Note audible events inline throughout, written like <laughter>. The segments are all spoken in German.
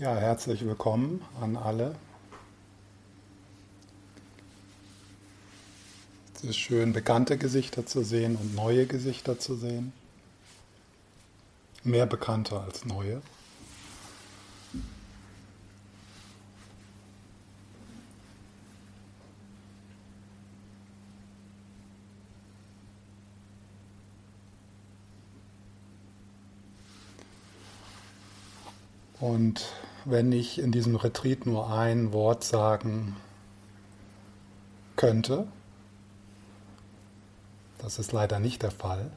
Ja, herzlich willkommen an alle. Es ist schön, bekannte Gesichter zu sehen und neue Gesichter zu sehen. Mehr bekannte als neue. Und wenn ich in diesem Retreat nur ein Wort sagen könnte, das ist leider nicht der Fall,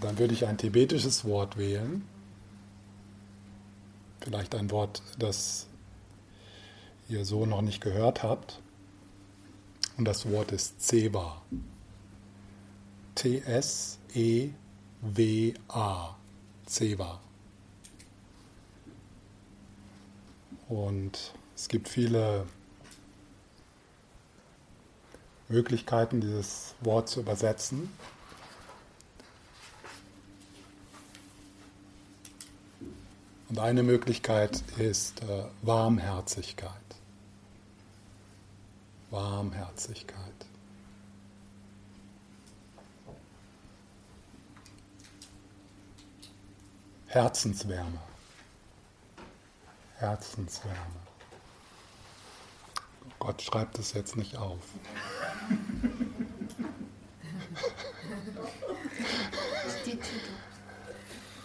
dann würde ich ein tibetisches Wort wählen, vielleicht ein Wort, das ihr so noch nicht gehört habt. Und das Wort ist Tseva. T-S-E-V-A. W-A, Ceva. Und es gibt viele Möglichkeiten, dieses Wort zu übersetzen. Und eine Möglichkeit ist äh, Warmherzigkeit. Warmherzigkeit. Herzenswärme. Herzenswärme. Gott schreibt es jetzt nicht auf.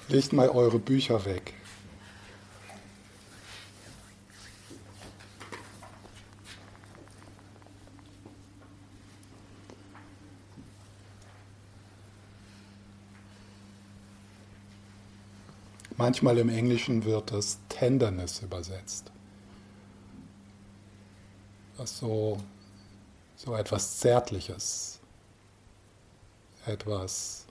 Legt mal eure Bücher weg. Manchmal im Englischen wird es Tenderness übersetzt. Das so, so etwas Zärtliches, etwas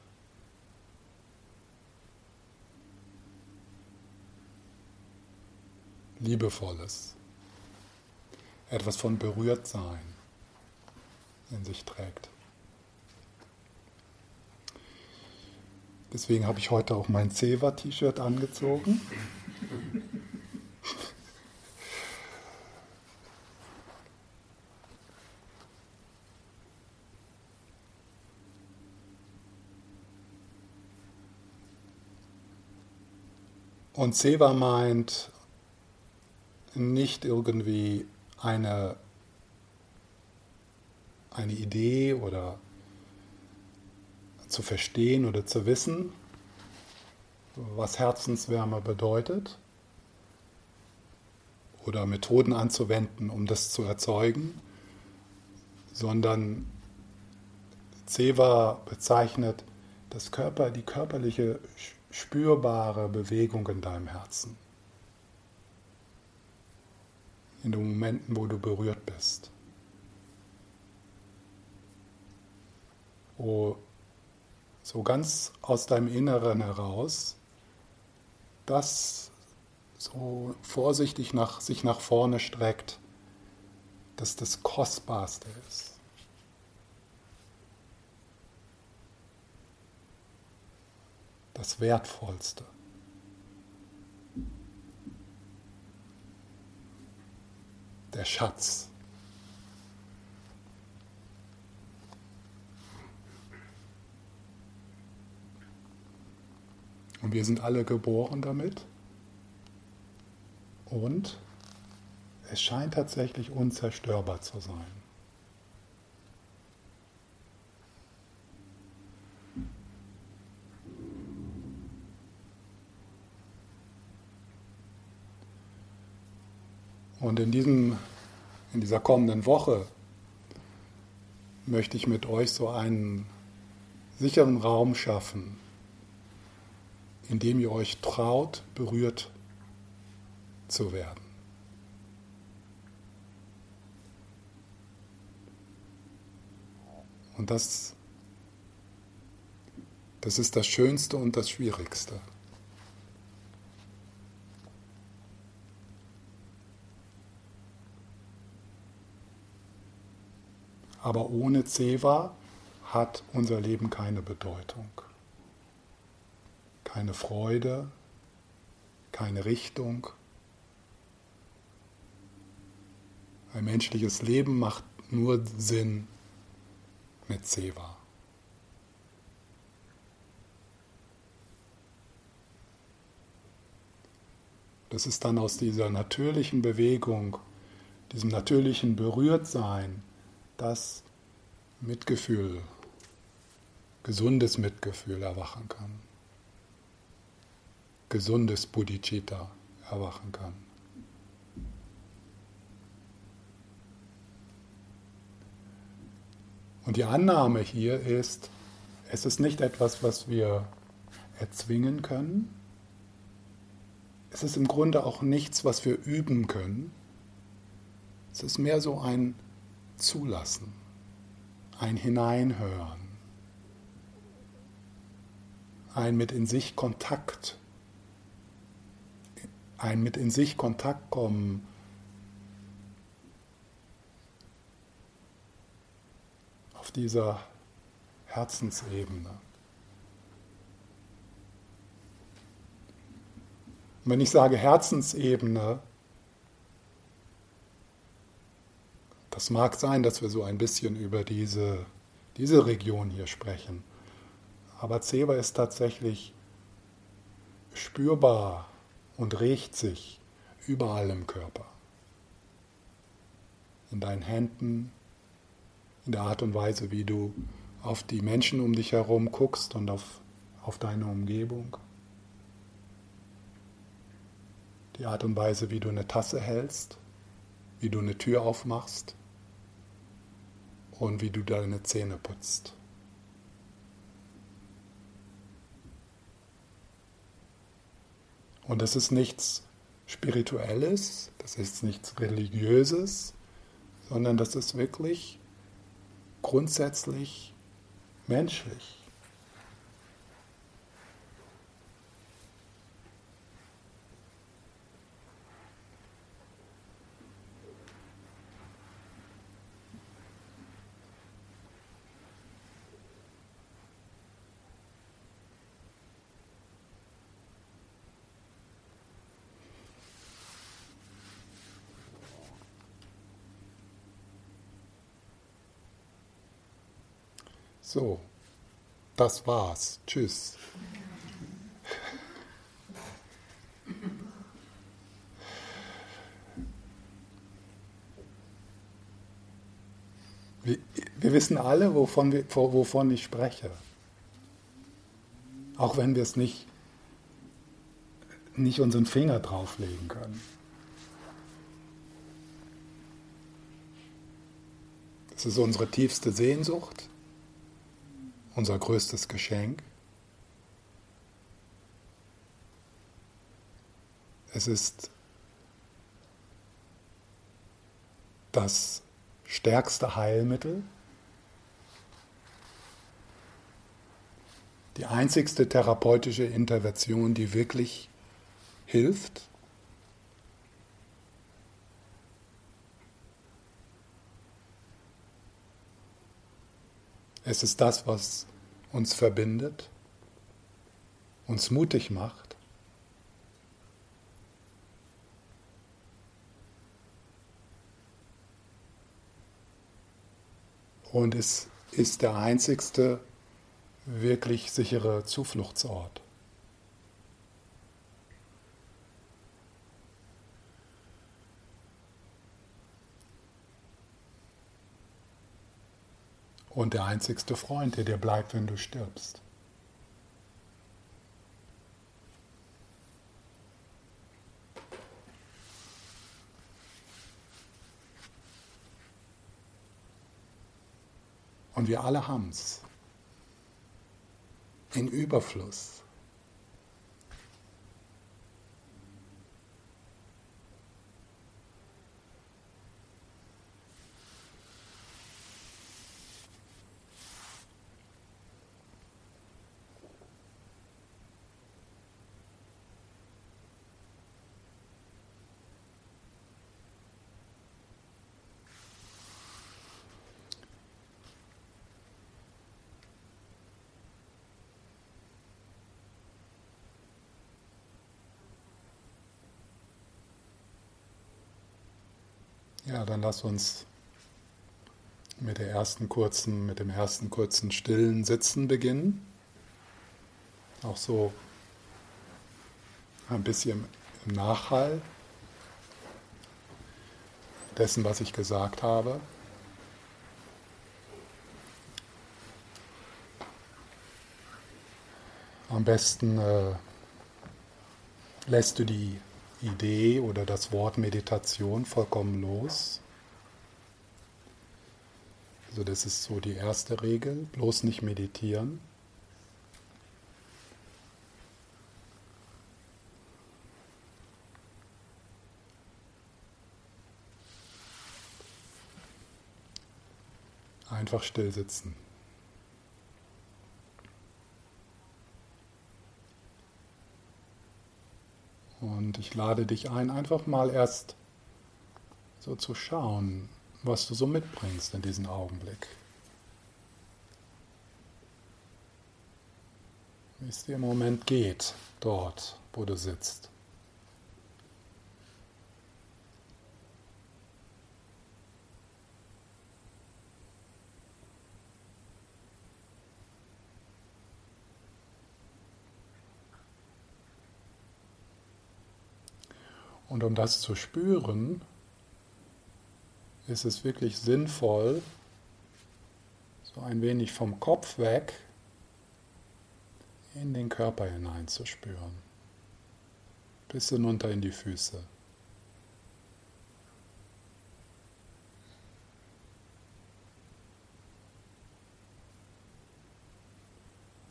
Liebevolles, etwas von Berührtsein in sich trägt. Deswegen habe ich heute auch mein Ceva-T-Shirt angezogen. Und Seva meint nicht irgendwie eine, eine Idee oder zu verstehen oder zu wissen, was Herzenswärme bedeutet oder Methoden anzuwenden, um das zu erzeugen, sondern Ceva bezeichnet das Körper, die körperliche spürbare Bewegung in deinem Herzen. In den Momenten, wo du berührt bist. Wo so ganz aus deinem Inneren heraus, das so vorsichtig nach, sich nach vorne streckt, dass das Kostbarste ist. Das Wertvollste. Der Schatz. Und wir sind alle geboren damit. Und es scheint tatsächlich unzerstörbar zu sein. Und in, diesem, in dieser kommenden Woche möchte ich mit euch so einen sicheren Raum schaffen, indem ihr euch traut, berührt zu werden. Und das, das ist das Schönste und das Schwierigste. Aber ohne Ceva hat unser Leben keine Bedeutung. Keine Freude, keine Richtung. Ein menschliches Leben macht nur Sinn mit Seva. Das ist dann aus dieser natürlichen Bewegung, diesem natürlichen Berührtsein, das Mitgefühl, gesundes Mitgefühl erwachen kann. Gesundes Bodhicitta erwachen kann. Und die Annahme hier ist, es ist nicht etwas, was wir erzwingen können. Es ist im Grunde auch nichts, was wir üben können. Es ist mehr so ein Zulassen, ein Hineinhören, ein mit in sich Kontakt, ein mit in sich Kontakt kommen auf dieser Herzensebene. Und wenn ich sage Herzensebene, das mag sein, dass wir so ein bisschen über diese, diese Region hier sprechen. Aber Zeba ist tatsächlich spürbar und riecht sich überall im Körper. In deinen Händen, in der Art und Weise, wie du auf die Menschen um dich herum guckst und auf, auf deine Umgebung. Die Art und Weise, wie du eine Tasse hältst, wie du eine Tür aufmachst und wie du deine Zähne putzt. Und das ist nichts Spirituelles, das ist nichts Religiöses, sondern das ist wirklich grundsätzlich menschlich. So, das war's. Tschüss. Wir, wir wissen alle, wovon, wir, wovon ich spreche. Auch wenn wir es nicht, nicht unseren Finger drauflegen können. Das ist unsere tiefste Sehnsucht unser größtes Geschenk. Es ist das stärkste Heilmittel, die einzigste therapeutische Intervention, die wirklich hilft. Es ist das, was uns verbindet, uns mutig macht. Und es ist der einzigste wirklich sichere Zufluchtsort. Und der einzigste Freund, der dir bleibt, wenn du stirbst. Und wir alle haben es. In Überfluss. Dann lass uns mit der ersten kurzen, mit dem ersten kurzen stillen Sitzen beginnen. Auch so ein bisschen im Nachhall dessen, was ich gesagt habe. Am besten äh, lässt du die Idee oder das Wort Meditation vollkommen los. Also das ist so die erste Regel, bloß nicht meditieren. Einfach still sitzen. Und ich lade dich ein, einfach mal erst so zu schauen, was du so mitbringst in diesen Augenblick. Wie es dir im Moment geht, dort, wo du sitzt. Und um das zu spüren, ist es wirklich sinnvoll, so ein wenig vom Kopf weg in den Körper hineinzuspüren, bis hinunter in die Füße.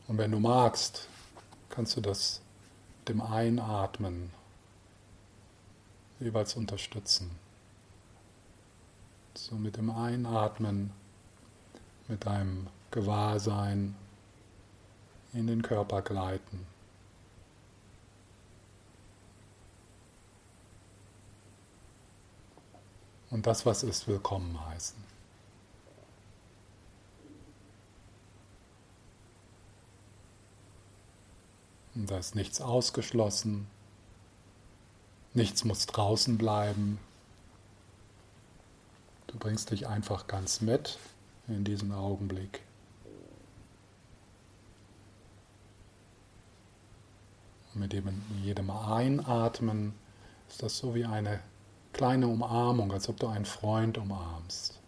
Und wenn du magst, kannst du das mit dem Einatmen jeweils unterstützen. So mit dem Einatmen, mit deinem Gewahrsein in den Körper gleiten. Und das, was ist, willkommen heißen. Und da ist nichts ausgeschlossen, nichts muss draußen bleiben, Du bringst dich einfach ganz mit in diesen Augenblick. Mit jedem Einatmen ist das so wie eine kleine Umarmung, als ob du einen Freund umarmst.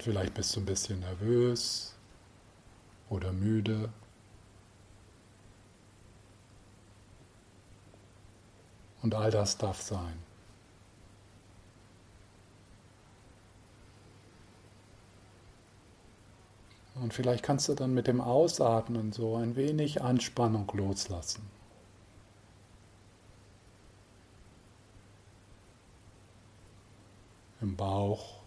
Und vielleicht bist du ein bisschen nervös oder müde. Und all das darf sein. Und vielleicht kannst du dann mit dem Ausatmen so ein wenig Anspannung loslassen. Im Bauch.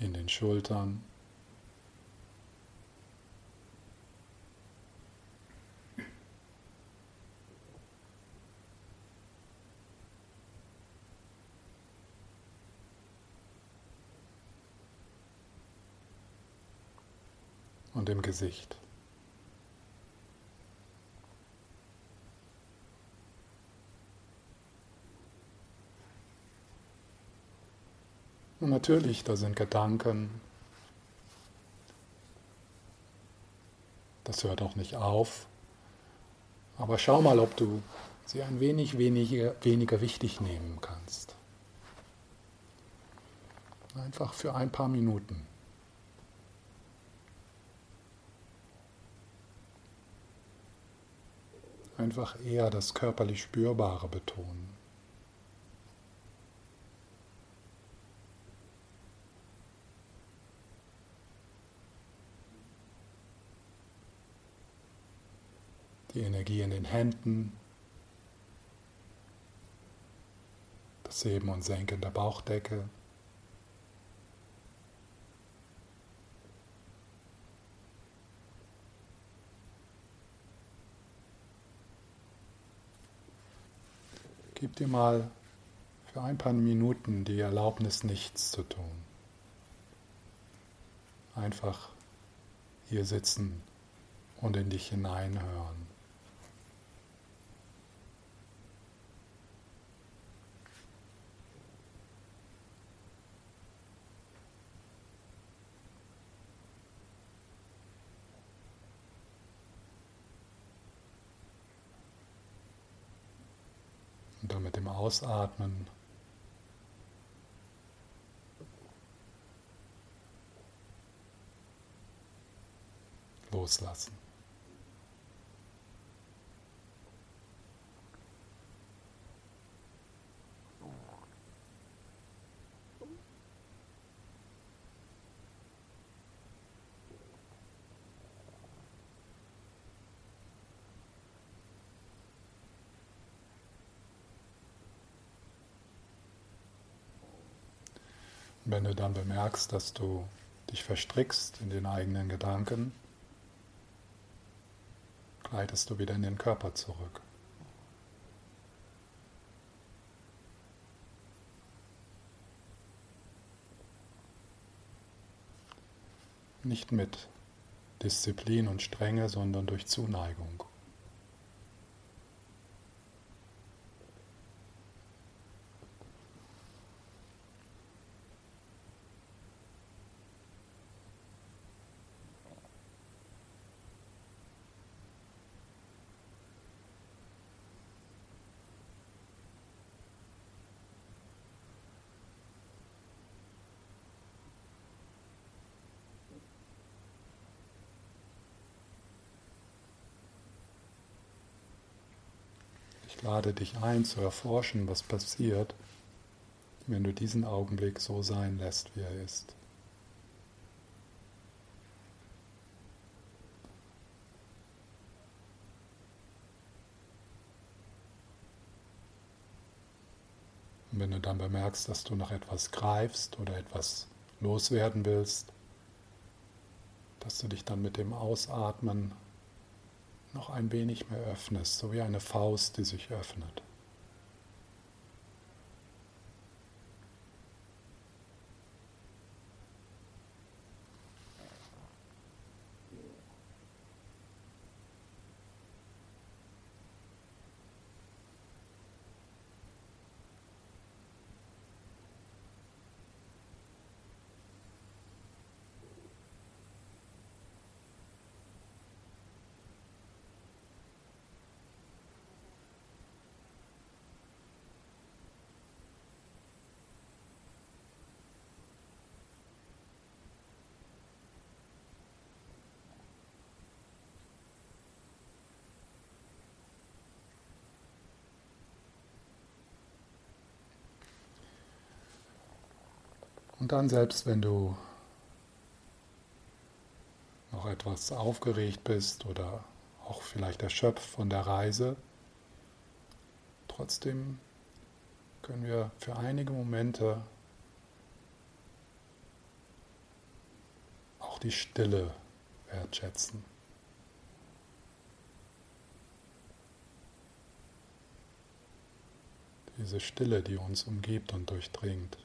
In den Schultern. und im Gesicht. Und natürlich, da sind Gedanken. Das hört auch nicht auf. Aber schau mal, ob du sie ein wenig weniger, weniger wichtig nehmen kannst. Einfach für ein paar Minuten. einfach eher das körperlich Spürbare betonen. Die Energie in den Händen, das Heben und Senken der Bauchdecke. Gib dir mal für ein paar Minuten die Erlaubnis, nichts zu tun. einfach hier sitzen und in dich hineinhören. Dann mit dem Ausatmen loslassen. Wenn du dann bemerkst, dass du dich verstrickst in den eigenen Gedanken, gleitest du wieder in den Körper zurück. Nicht mit Disziplin und Strenge, sondern durch Zuneigung. Ich lade dich ein zu erforschen, was passiert, wenn du diesen Augenblick so sein lässt, wie er ist. Und wenn du dann bemerkst, dass du nach etwas greifst oder etwas loswerden willst, dass du dich dann mit dem Ausatmen noch ein wenig mehr öffnest, so wie eine Faust, die sich öffnet. Und dann selbst wenn du noch etwas aufgeregt bist oder auch vielleicht erschöpft von der Reise, trotzdem können wir für einige Momente auch die Stille wertschätzen. Diese Stille, die uns umgibt und durchdringt.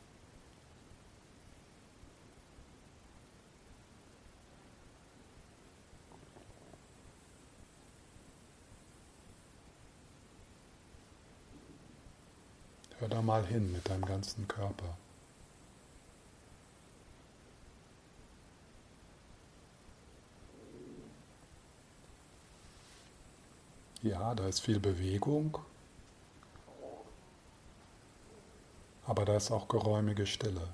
Da mal hin mit deinem ganzen Körper. Ja, da ist viel Bewegung, aber da ist auch geräumige Stille.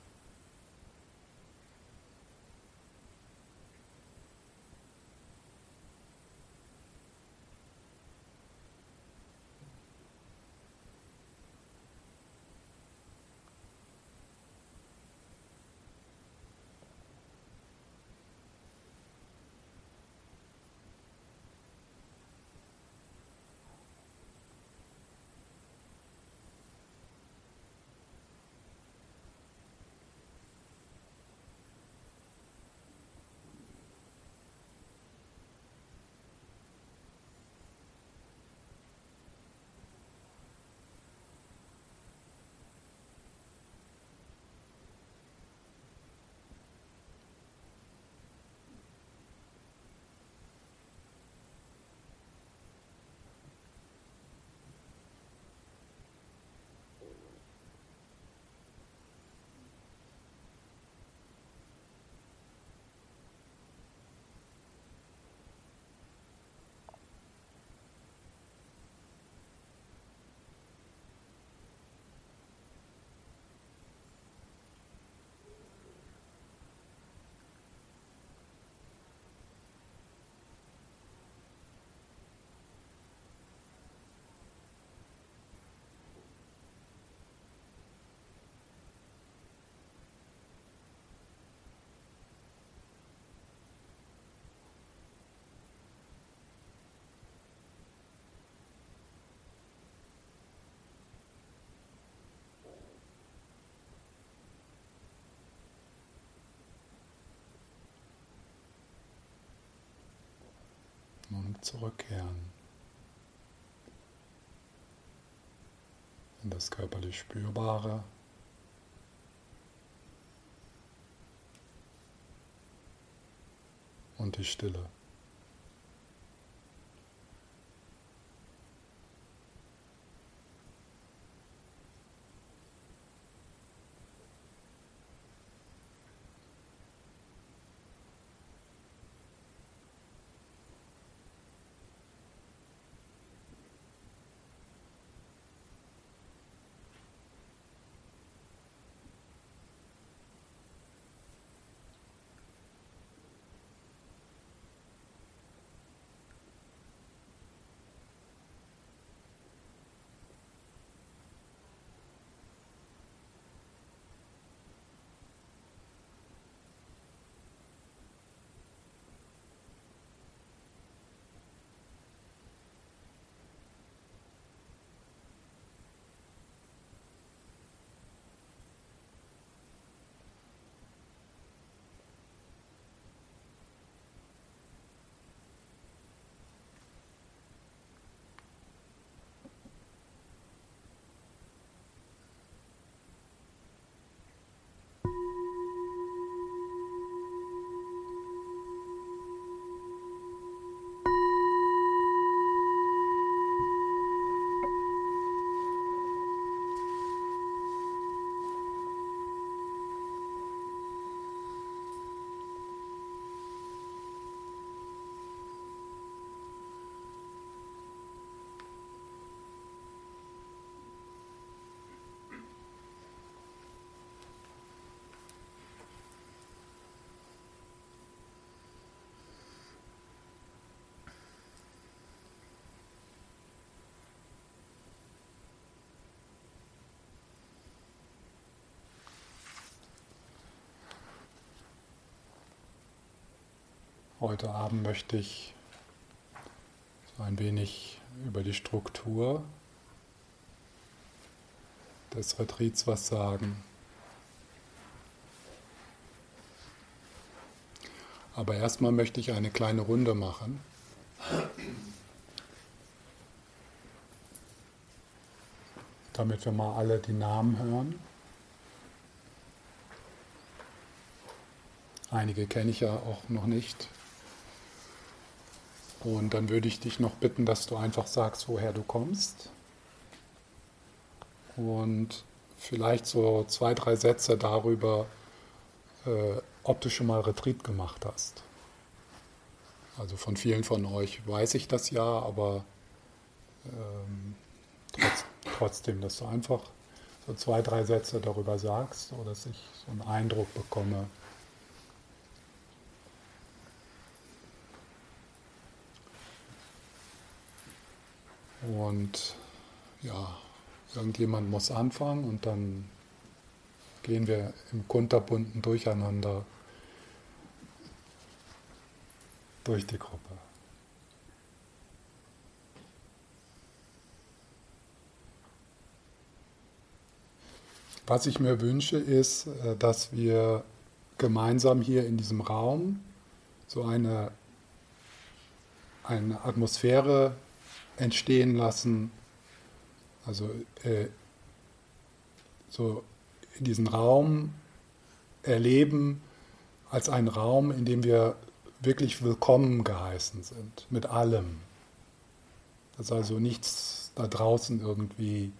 Zurückkehren. In das körperlich Spürbare. Und die Stille. Heute Abend möchte ich so ein wenig über die Struktur des Retreats was sagen. Aber erstmal möchte ich eine kleine Runde machen. Damit wir mal alle die Namen hören. Einige kenne ich ja auch noch nicht. Und dann würde ich dich noch bitten, dass du einfach sagst, woher du kommst. Und vielleicht so zwei, drei Sätze darüber, äh, ob du schon mal Retreat gemacht hast. Also von vielen von euch weiß ich das ja, aber ähm, trotz, trotzdem, dass du einfach so zwei, drei Sätze darüber sagst, so dass ich so einen Eindruck bekomme, Und ja, irgendjemand muss anfangen und dann gehen wir im kunterbunten Durcheinander durch die Gruppe. Was ich mir wünsche, ist, äh, dass wir gemeinsam hier in diesem Raum so eine, eine Atmosphäre entstehen lassen, also äh, so diesen Raum erleben als einen Raum, in dem wir wirklich willkommen geheißen sind, mit allem. Dass also nichts da draußen irgendwie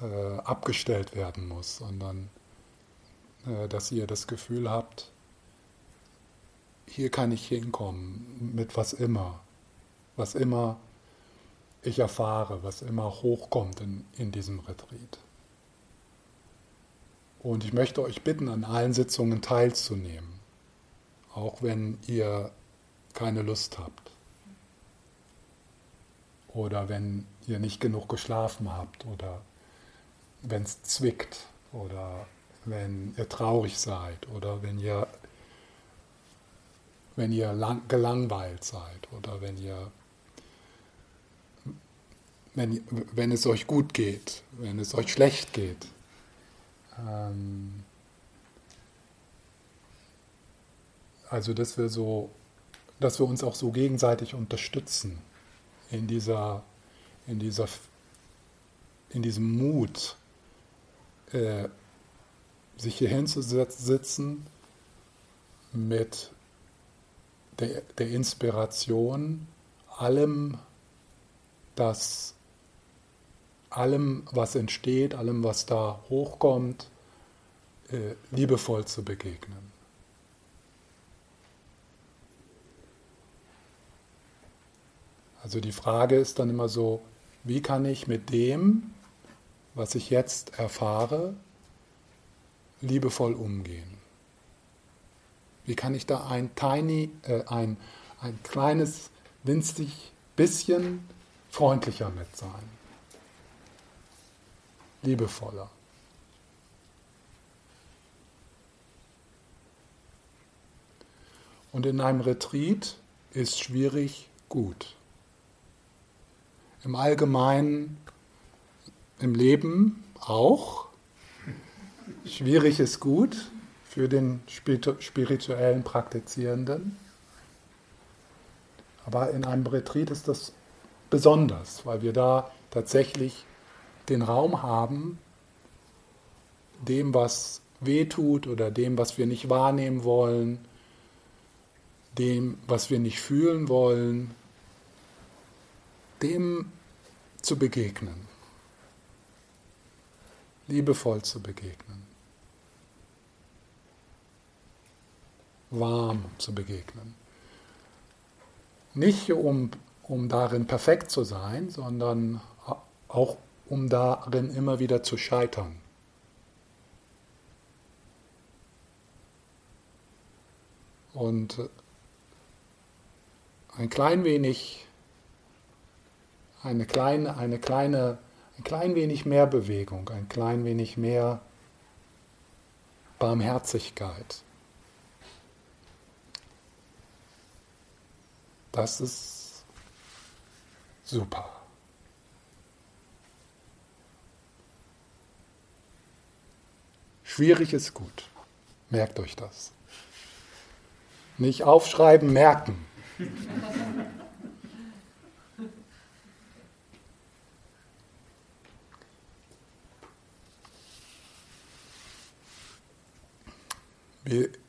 äh, abgestellt werden muss, sondern äh, dass ihr das Gefühl habt, hier kann ich hinkommen mit was immer, was immer ich erfahre, was immer hochkommt in, in diesem Retreat. Und ich möchte euch bitten, an allen Sitzungen teilzunehmen, auch wenn ihr keine Lust habt oder wenn ihr nicht genug geschlafen habt oder wenn es zwickt oder wenn ihr traurig seid oder wenn ihr, wenn ihr lang, gelangweilt seid oder wenn ihr wenn, wenn es euch gut geht, wenn es euch schlecht geht. Ähm also, dass wir so dass wir uns auch so gegenseitig unterstützen in dieser, in dieser, in diesem Mut, äh, sich hier hinzusitzen mit der, der Inspiration, allem, das, allem, was entsteht, allem, was da hochkommt, äh, liebevoll zu begegnen. Also die Frage ist dann immer so, wie kann ich mit dem, was ich jetzt erfahre, liebevoll umgehen? Wie kann ich da ein tiny, äh, ein, ein kleines, winzig bisschen freundlicher mit sein? Liebevoller. Und in einem Retreat ist schwierig gut. Im Allgemeinen, im Leben auch. Schwierig ist gut für den spirituellen Praktizierenden. Aber in einem Retreat ist das besonders, weil wir da tatsächlich den Raum haben, dem, was wehtut oder dem, was wir nicht wahrnehmen wollen, dem, was wir nicht fühlen wollen, dem zu begegnen, liebevoll zu begegnen, warm zu begegnen. Nicht um, um darin perfekt zu sein, sondern auch um darin immer wieder zu scheitern. Und ein klein wenig eine kleine, eine kleine, ein klein wenig mehr Bewegung, ein klein wenig mehr Barmherzigkeit. Das ist super. Schwierig ist gut. Merkt euch das. Nicht aufschreiben, merken.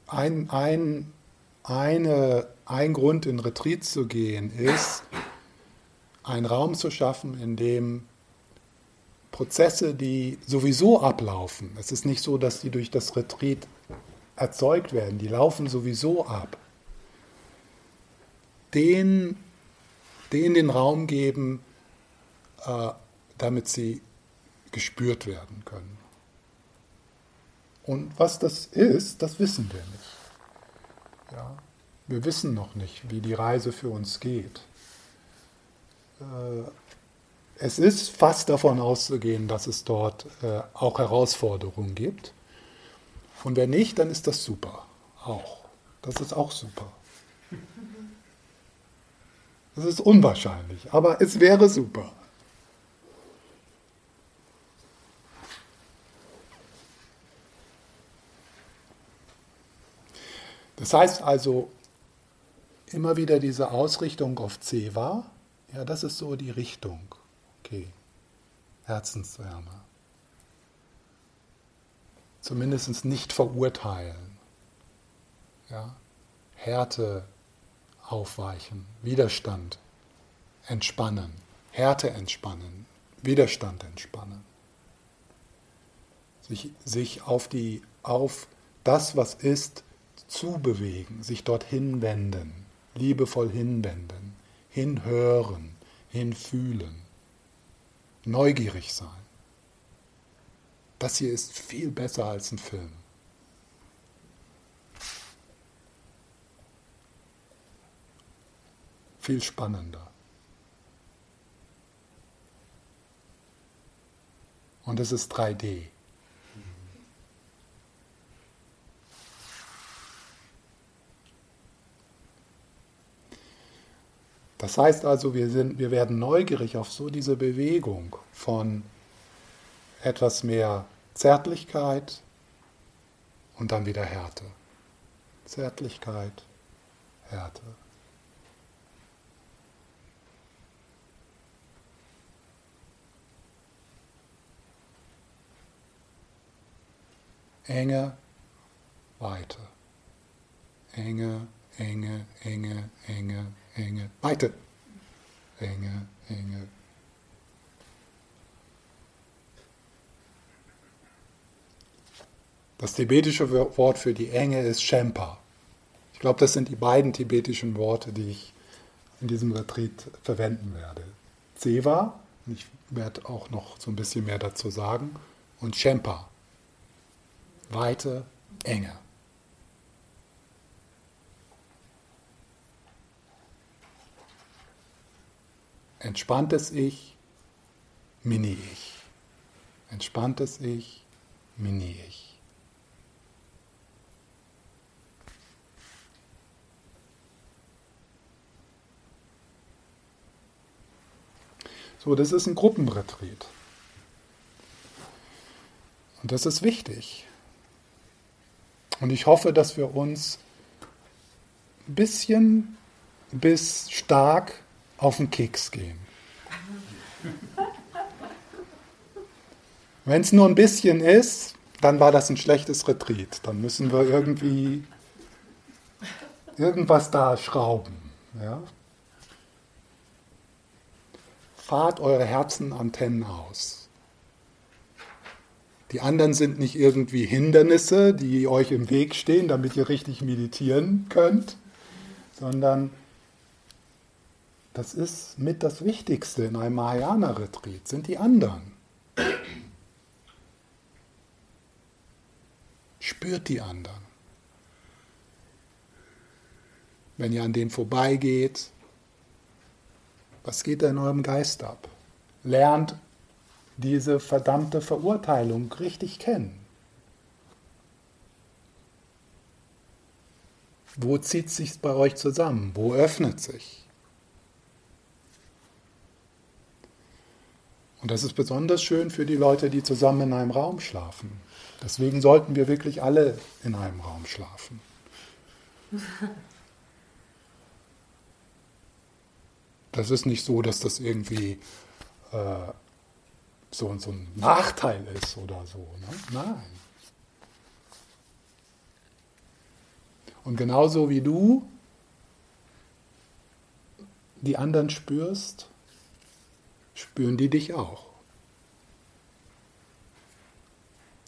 Ein, ein, eine, ein Grund, in Retreat zu gehen, ist, einen Raum zu schaffen, in dem Prozesse, die sowieso ablaufen, es ist nicht so, dass die durch das Retreat erzeugt werden, die laufen sowieso ab, denen, denen den Raum geben, äh, damit sie gespürt werden können. Und was das ist, das wissen wir nicht. Ja? Wir wissen noch nicht, wie die Reise für uns geht. Äh, es ist fast davon auszugehen, dass es dort äh, auch Herausforderungen gibt. Und wenn nicht, dann ist das super. Auch. Das ist auch super. Das ist unwahrscheinlich, aber es wäre super. Das heißt also, immer wieder diese Ausrichtung auf Ceva, ja, das ist so die Richtung. Okay, Herzenswärme. Zumindest nicht verurteilen. Ja? Härte aufweichen, Widerstand entspannen, Härte entspannen, Widerstand entspannen. Sich, sich auf, die, auf das, was ist, zubewegen, sich dorthin wenden, liebevoll hinwenden, hinhören, hinfühlen, neugierig sein. Das hier ist viel besser als ein Film. Viel spannender. Und es ist 3D. Das heißt also, wir, sind, wir werden neugierig auf so diese Bewegung von etwas mehr Zärtlichkeit und dann wieder Härte. Zärtlichkeit, Härte. Enge, Weite. Enge, enge, enge, enge, enge, Weite. Enge, enge. Das tibetische Wort für die Enge ist Shempa. Ich glaube, das sind die beiden tibetischen Worte, die ich in diesem Retreat verwenden werde. Seva, ich werde auch noch so ein bisschen mehr dazu sagen, und Shempa, Weite, Enge. Entspanntes Ich, Mini-Ich. Entspanntes Ich, Mini-Ich. So, das ist ein Gruppenretreat. Und das ist wichtig. Und ich hoffe, dass wir uns ein bisschen bis stark auf den Keks gehen. Wenn es nur ein bisschen ist, dann war das ein schlechtes Retreat. Dann müssen wir irgendwie irgendwas da schrauben. Ja? Fahrt eure Herzenantennen aus. Die anderen sind nicht irgendwie Hindernisse, die euch im Weg stehen, damit ihr richtig meditieren könnt, sondern das ist mit das Wichtigste in einem Mahayana-Retreat, sind die anderen. Spürt die anderen. Wenn ihr an denen vorbeigeht, was geht da in eurem Geist ab? Lernt diese verdammte Verurteilung richtig kennen. Wo zieht sich bei euch zusammen? Wo öffnet sich? Und das ist besonders schön für die Leute, die zusammen in einem Raum schlafen. Deswegen sollten wir wirklich alle in einem Raum schlafen. <laughs> Das ist nicht so, dass das irgendwie äh, so, so ein Nachteil ist oder so. Ne? Nein. Und genauso wie du die anderen spürst, spüren die dich auch.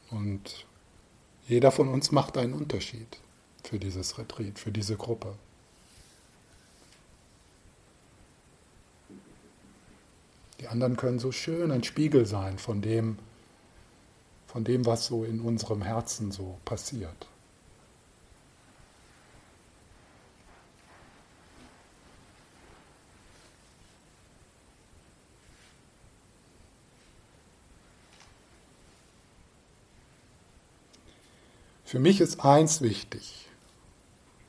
Und jeder von uns macht einen Unterschied für dieses Retreat, für diese Gruppe. Die anderen können so schön ein Spiegel sein von dem, von dem, was so in unserem Herzen so passiert. Für mich ist eins wichtig.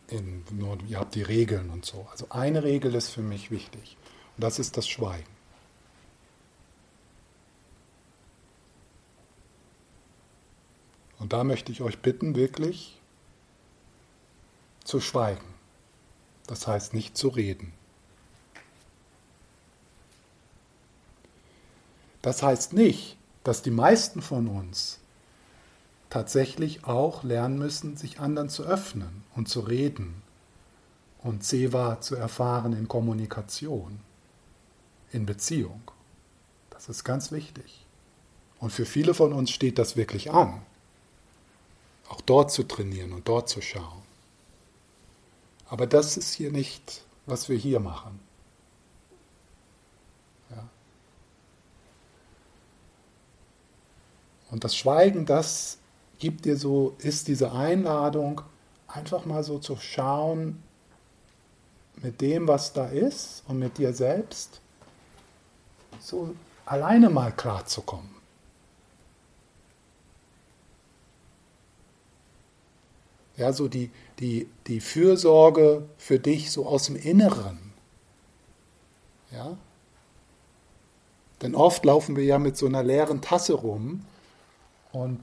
In, nur, ihr habt die Regeln und so. Also eine Regel ist für mich wichtig. Und das ist das Schweigen. Und da möchte ich euch bitten, wirklich zu schweigen. Das heißt nicht zu reden. Das heißt nicht, dass die meisten von uns tatsächlich auch lernen müssen, sich anderen zu öffnen und zu reden und Seva zu erfahren in Kommunikation, in Beziehung. Das ist ganz wichtig. Und für viele von uns steht das wirklich an, auch dort zu trainieren und dort zu schauen. Aber das ist hier nicht, was wir hier machen. Ja. Und das Schweigen, das gibt dir so, ist diese Einladung, einfach mal so zu schauen mit dem, was da ist und mit dir selbst, so alleine mal klarzukommen. Ja, so die, die, die Fürsorge für dich so aus dem Inneren. Ja? Denn oft laufen wir ja mit so einer leeren Tasse rum und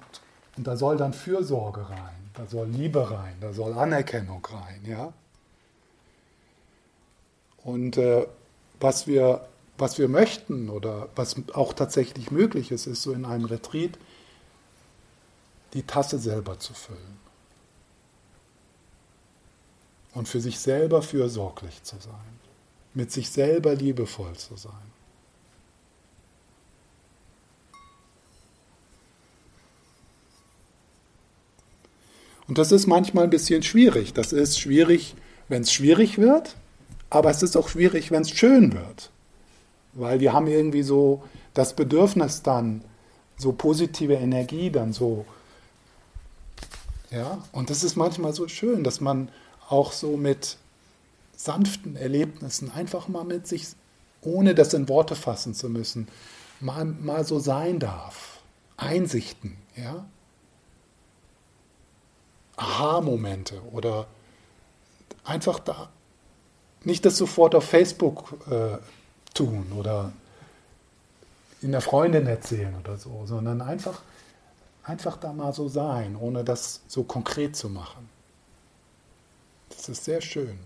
und da soll dann Fürsorge rein, da soll Liebe rein, da soll Anerkennung rein, ja. Und äh, was, wir, was wir möchten oder was auch tatsächlich möglich ist, ist so in einem Retreat, die Tasse selber zu füllen. Und für sich selber fürsorglich zu sein. Mit sich selber liebevoll zu sein. Und das ist manchmal ein bisschen schwierig. Das ist schwierig, wenn es schwierig wird, aber es ist auch schwierig, wenn es schön wird. Weil wir haben irgendwie so das Bedürfnis dann, so positive Energie dann so. Ja, und das ist manchmal so schön, dass man auch so mit sanften Erlebnissen einfach mal mit sich, ohne das in Worte fassen zu müssen, mal, mal so sein darf. Einsichten, ja. Aha-Momente oder einfach da nicht das sofort auf Facebook äh, tun oder in der Freundin erzählen oder so, sondern einfach, einfach da mal so sein, ohne das so konkret zu machen. Das ist sehr schön.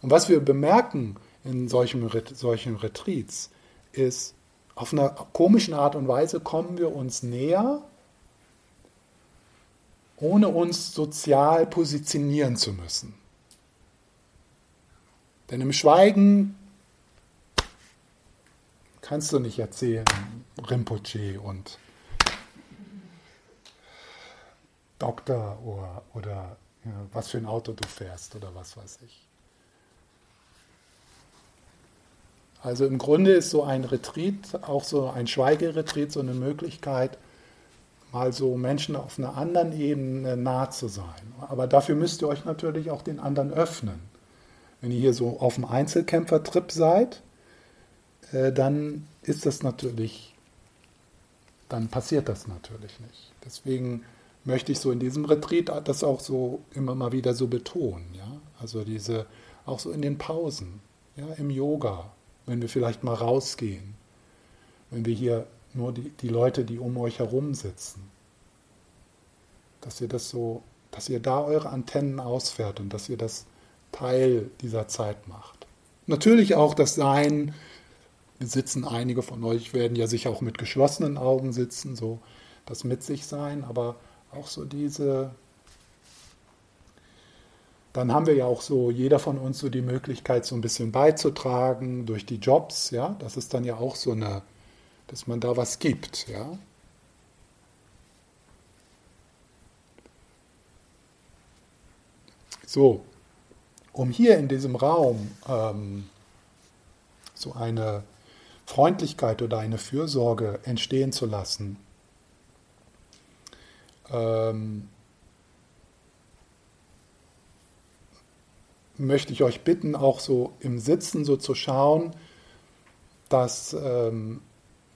Und was wir bemerken in solchen, solchen Retreats, ist, auf einer komischen Art und Weise kommen wir uns näher, ohne uns sozial positionieren zu müssen. Denn im Schweigen kannst du nicht erzählen, Rinpoche und Doktor oder, oder ja, was für ein Auto du fährst oder was weiß ich. Also im Grunde ist so ein Retreat, auch so ein Schweigeretreat, so eine Möglichkeit, mal so Menschen auf einer anderen Ebene nah zu sein. Aber dafür müsst ihr euch natürlich auch den anderen öffnen. Wenn ihr hier so auf dem Einzelkämpfertrip seid, äh, dann ist das natürlich, dann passiert das natürlich nicht. Deswegen möchte ich so in diesem Retreat das auch so immer mal wieder so betonen, ja. Also diese, auch so in den Pausen, ja, im Yoga, wenn wir vielleicht mal rausgehen, wenn wir hier nur die, die Leute, die um euch herum sitzen, dass ihr das so, dass ihr da eure Antennen ausfährt und dass ihr das Teil dieser Zeit macht. Natürlich auch das Sein. Sitzen einige von euch, werden ja sicher auch mit geschlossenen Augen sitzen, so das mit sich sein, aber auch so diese, dann haben wir ja auch so, jeder von uns so die Möglichkeit, so ein bisschen beizutragen durch die Jobs, ja, das ist dann ja auch so eine, dass man da was gibt, ja. So, um hier in diesem Raum ähm, so eine Freundlichkeit oder eine Fürsorge entstehen zu lassen. Ähm, möchte ich euch bitten, auch so im Sitzen so zu schauen, dass, ähm,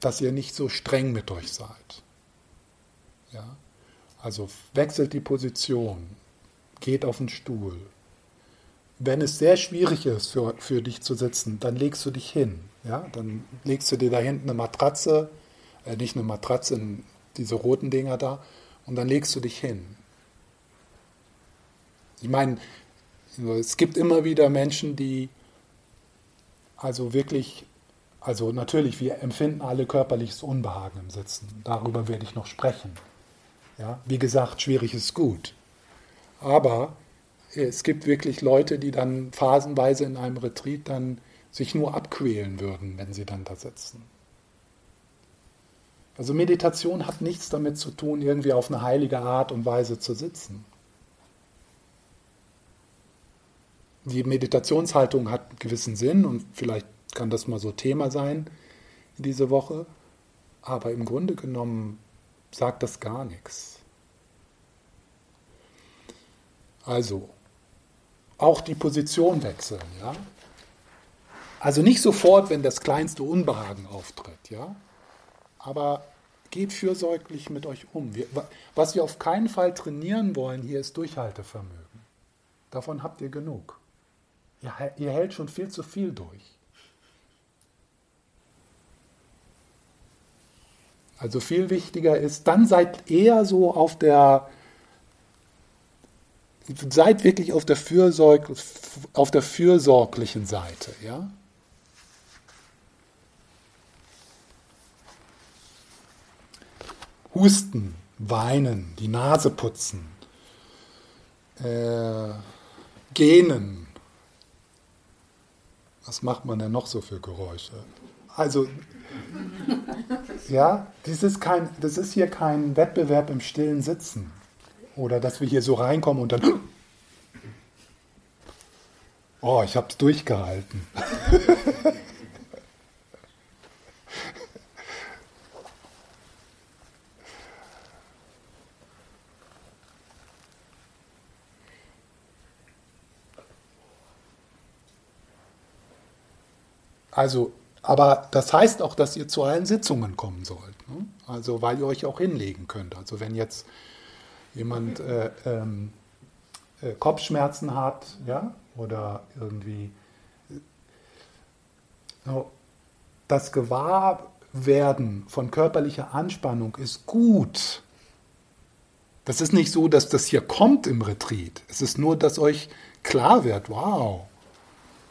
dass ihr nicht so streng mit euch seid. Ja? Also wechselt die Position, geht auf den Stuhl. Wenn es sehr schwierig ist für, für dich zu sitzen, dann legst du dich hin. Ja, dann legst du dir da hinten eine Matratze, äh, nicht eine Matratze, diese roten Dinger da, und dann legst du dich hin. Ich meine, es gibt immer wieder Menschen, die also wirklich, also natürlich, wir empfinden alle körperliches Unbehagen im Sitzen. Darüber werde ich noch sprechen. Ja, wie gesagt, schwierig ist gut. Aber es gibt wirklich Leute, die dann phasenweise in einem Retreat dann sich nur abquälen würden, wenn sie dann da sitzen. Also Meditation hat nichts damit zu tun, irgendwie auf eine heilige Art und Weise zu sitzen. Die Meditationshaltung hat einen gewissen Sinn und vielleicht kann das mal so Thema sein in diese Woche, aber im Grunde genommen sagt das gar nichts. Also, auch die Position wechseln, ja. Also nicht sofort, wenn das kleinste Unbehagen auftritt, ja. Aber geht fürsorglich mit euch um. Wir, was wir auf keinen Fall trainieren wollen hier ist Durchhaltevermögen. Davon habt ihr genug. Ihr, ihr hält schon viel zu viel durch. Also viel wichtiger ist, dann seid eher so auf der seid wirklich auf der, Fürsorg, auf der fürsorglichen Seite. Ja? Husten weinen, die Nase putzen, äh, gähnen. Was macht man denn noch so für Geräusche? Also, <laughs> ja, das ist, kein, das ist hier kein Wettbewerb im stillen Sitzen. Oder dass wir hier so reinkommen und dann. <gasps> Oh, ich habe es durchgehalten. <laughs> Also, aber das heißt auch, dass ihr zu allen Sitzungen kommen sollt. Ne? Also, weil ihr euch auch hinlegen könnt. Also, wenn jetzt jemand äh, ähm, äh, Kopfschmerzen hat, ja, oder irgendwie äh, das Gewahrwerden von körperlicher Anspannung ist gut. Das ist nicht so, dass das hier kommt im Retreat. Es ist nur, dass euch klar wird, wow,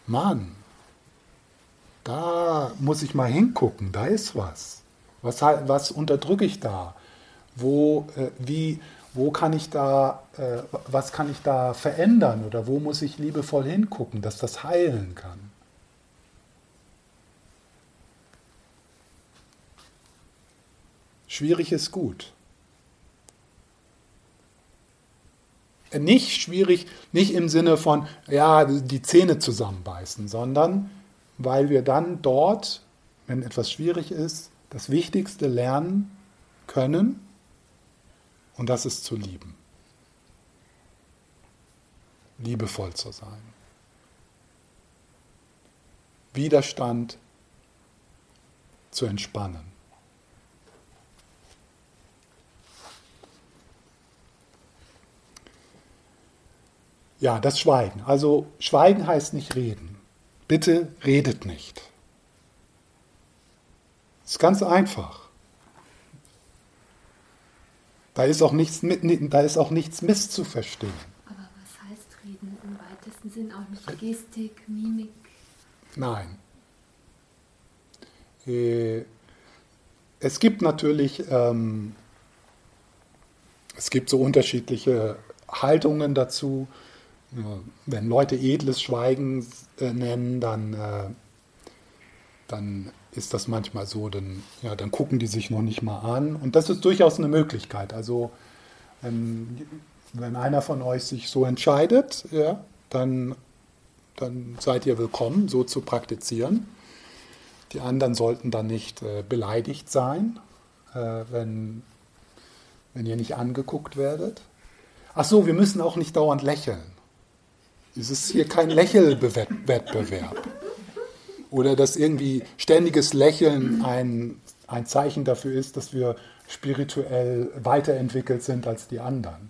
Mann, da muss ich mal hingucken, da ist was. Was, was unterdrücke ich da? Wo, äh, wie, wo kann ich da, äh, was kann ich da verändern oder wo muss ich liebevoll hingucken, dass das heilen kann? Schwierig ist gut. Nicht schwierig, nicht im Sinne von, ja, die Zähne zusammenbeißen, sondern weil wir dann dort, wenn etwas schwierig ist, das Wichtigste lernen können und das ist zu lieben. Liebevoll zu sein. Widerstand zu entspannen. Ja, das Schweigen. Also Schweigen heißt nicht reden. Bitte redet nicht. Das ist ganz einfach. Da ist auch nichts, da ist auch nichts misszuverstehen. Aber was heißt reden im weitesten Sinn? Auch nicht Gestik, Mimik? Nein. Äh, es gibt natürlich, ähm, es gibt so unterschiedliche Haltungen dazu. Wenn Leute edles Schweigen äh, nennen, dann, äh, dann ist das manchmal so, dann, ja, dann gucken die sich noch nicht mal an. Und das ist durchaus eine Möglichkeit. Also wenn, wenn einer von euch sich so entscheidet, ja, dann, dann seid ihr willkommen, so zu praktizieren. Die anderen sollten dann nicht äh, beleidigt sein, äh, wenn, wenn ihr nicht angeguckt werdet. Ach so, wir müssen auch nicht dauernd lächeln. Es ist hier kein Lächelwettbewerb. Oder dass irgendwie ständiges Lächeln ein, ein Zeichen dafür ist, dass wir spirituell weiterentwickelt sind als die anderen.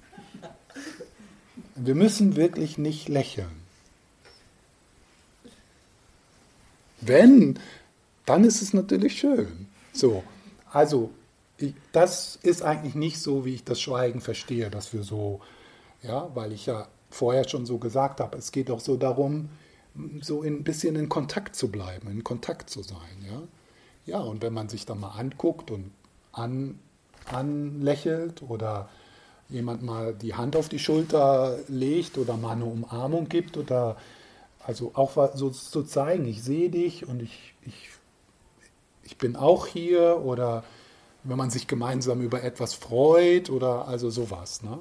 Wir müssen wirklich nicht lächeln. Wenn, dann ist es natürlich schön. So, also ich, das ist eigentlich nicht so, wie ich das Schweigen verstehe, dass wir so, ja, weil ich ja vorher schon so gesagt habe, es geht auch so darum, so ein bisschen in Kontakt zu bleiben, in Kontakt zu sein. Ja, ja und wenn man sich dann mal anguckt und an, anlächelt oder jemand mal die Hand auf die Schulter legt oder mal eine Umarmung gibt oder also auch so zu zeigen, ich sehe dich und ich, ich, ich bin auch hier oder wenn man sich gemeinsam über etwas freut oder also sowas. Ne?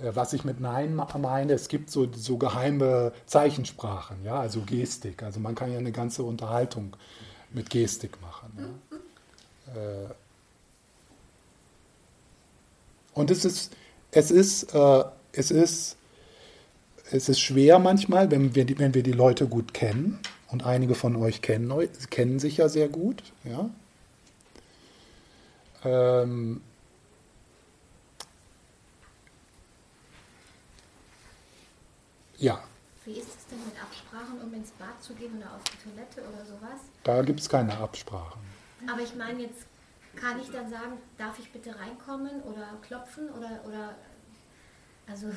Äh, was ich mit Nein meine, es gibt so, so geheime Zeichensprachen, ja, also Gestik. Also man kann ja eine ganze Unterhaltung mit Gestik machen. Ja. Äh, und es ist, es ist, äh, es ist, es ist schwer manchmal, wenn wir, die, wenn wir die Leute gut kennen. Und einige von euch kennen, kennen sich ja sehr gut. Ja. Ähm, Ja. Wie ist es denn mit Absprachen, um ins Bad zu gehen oder auf die Toilette oder sowas? Da gibt es keine Absprachen. Aber ich meine, jetzt kann ich dann sagen, darf ich bitte reinkommen oder klopfen oder, oder also <laughs>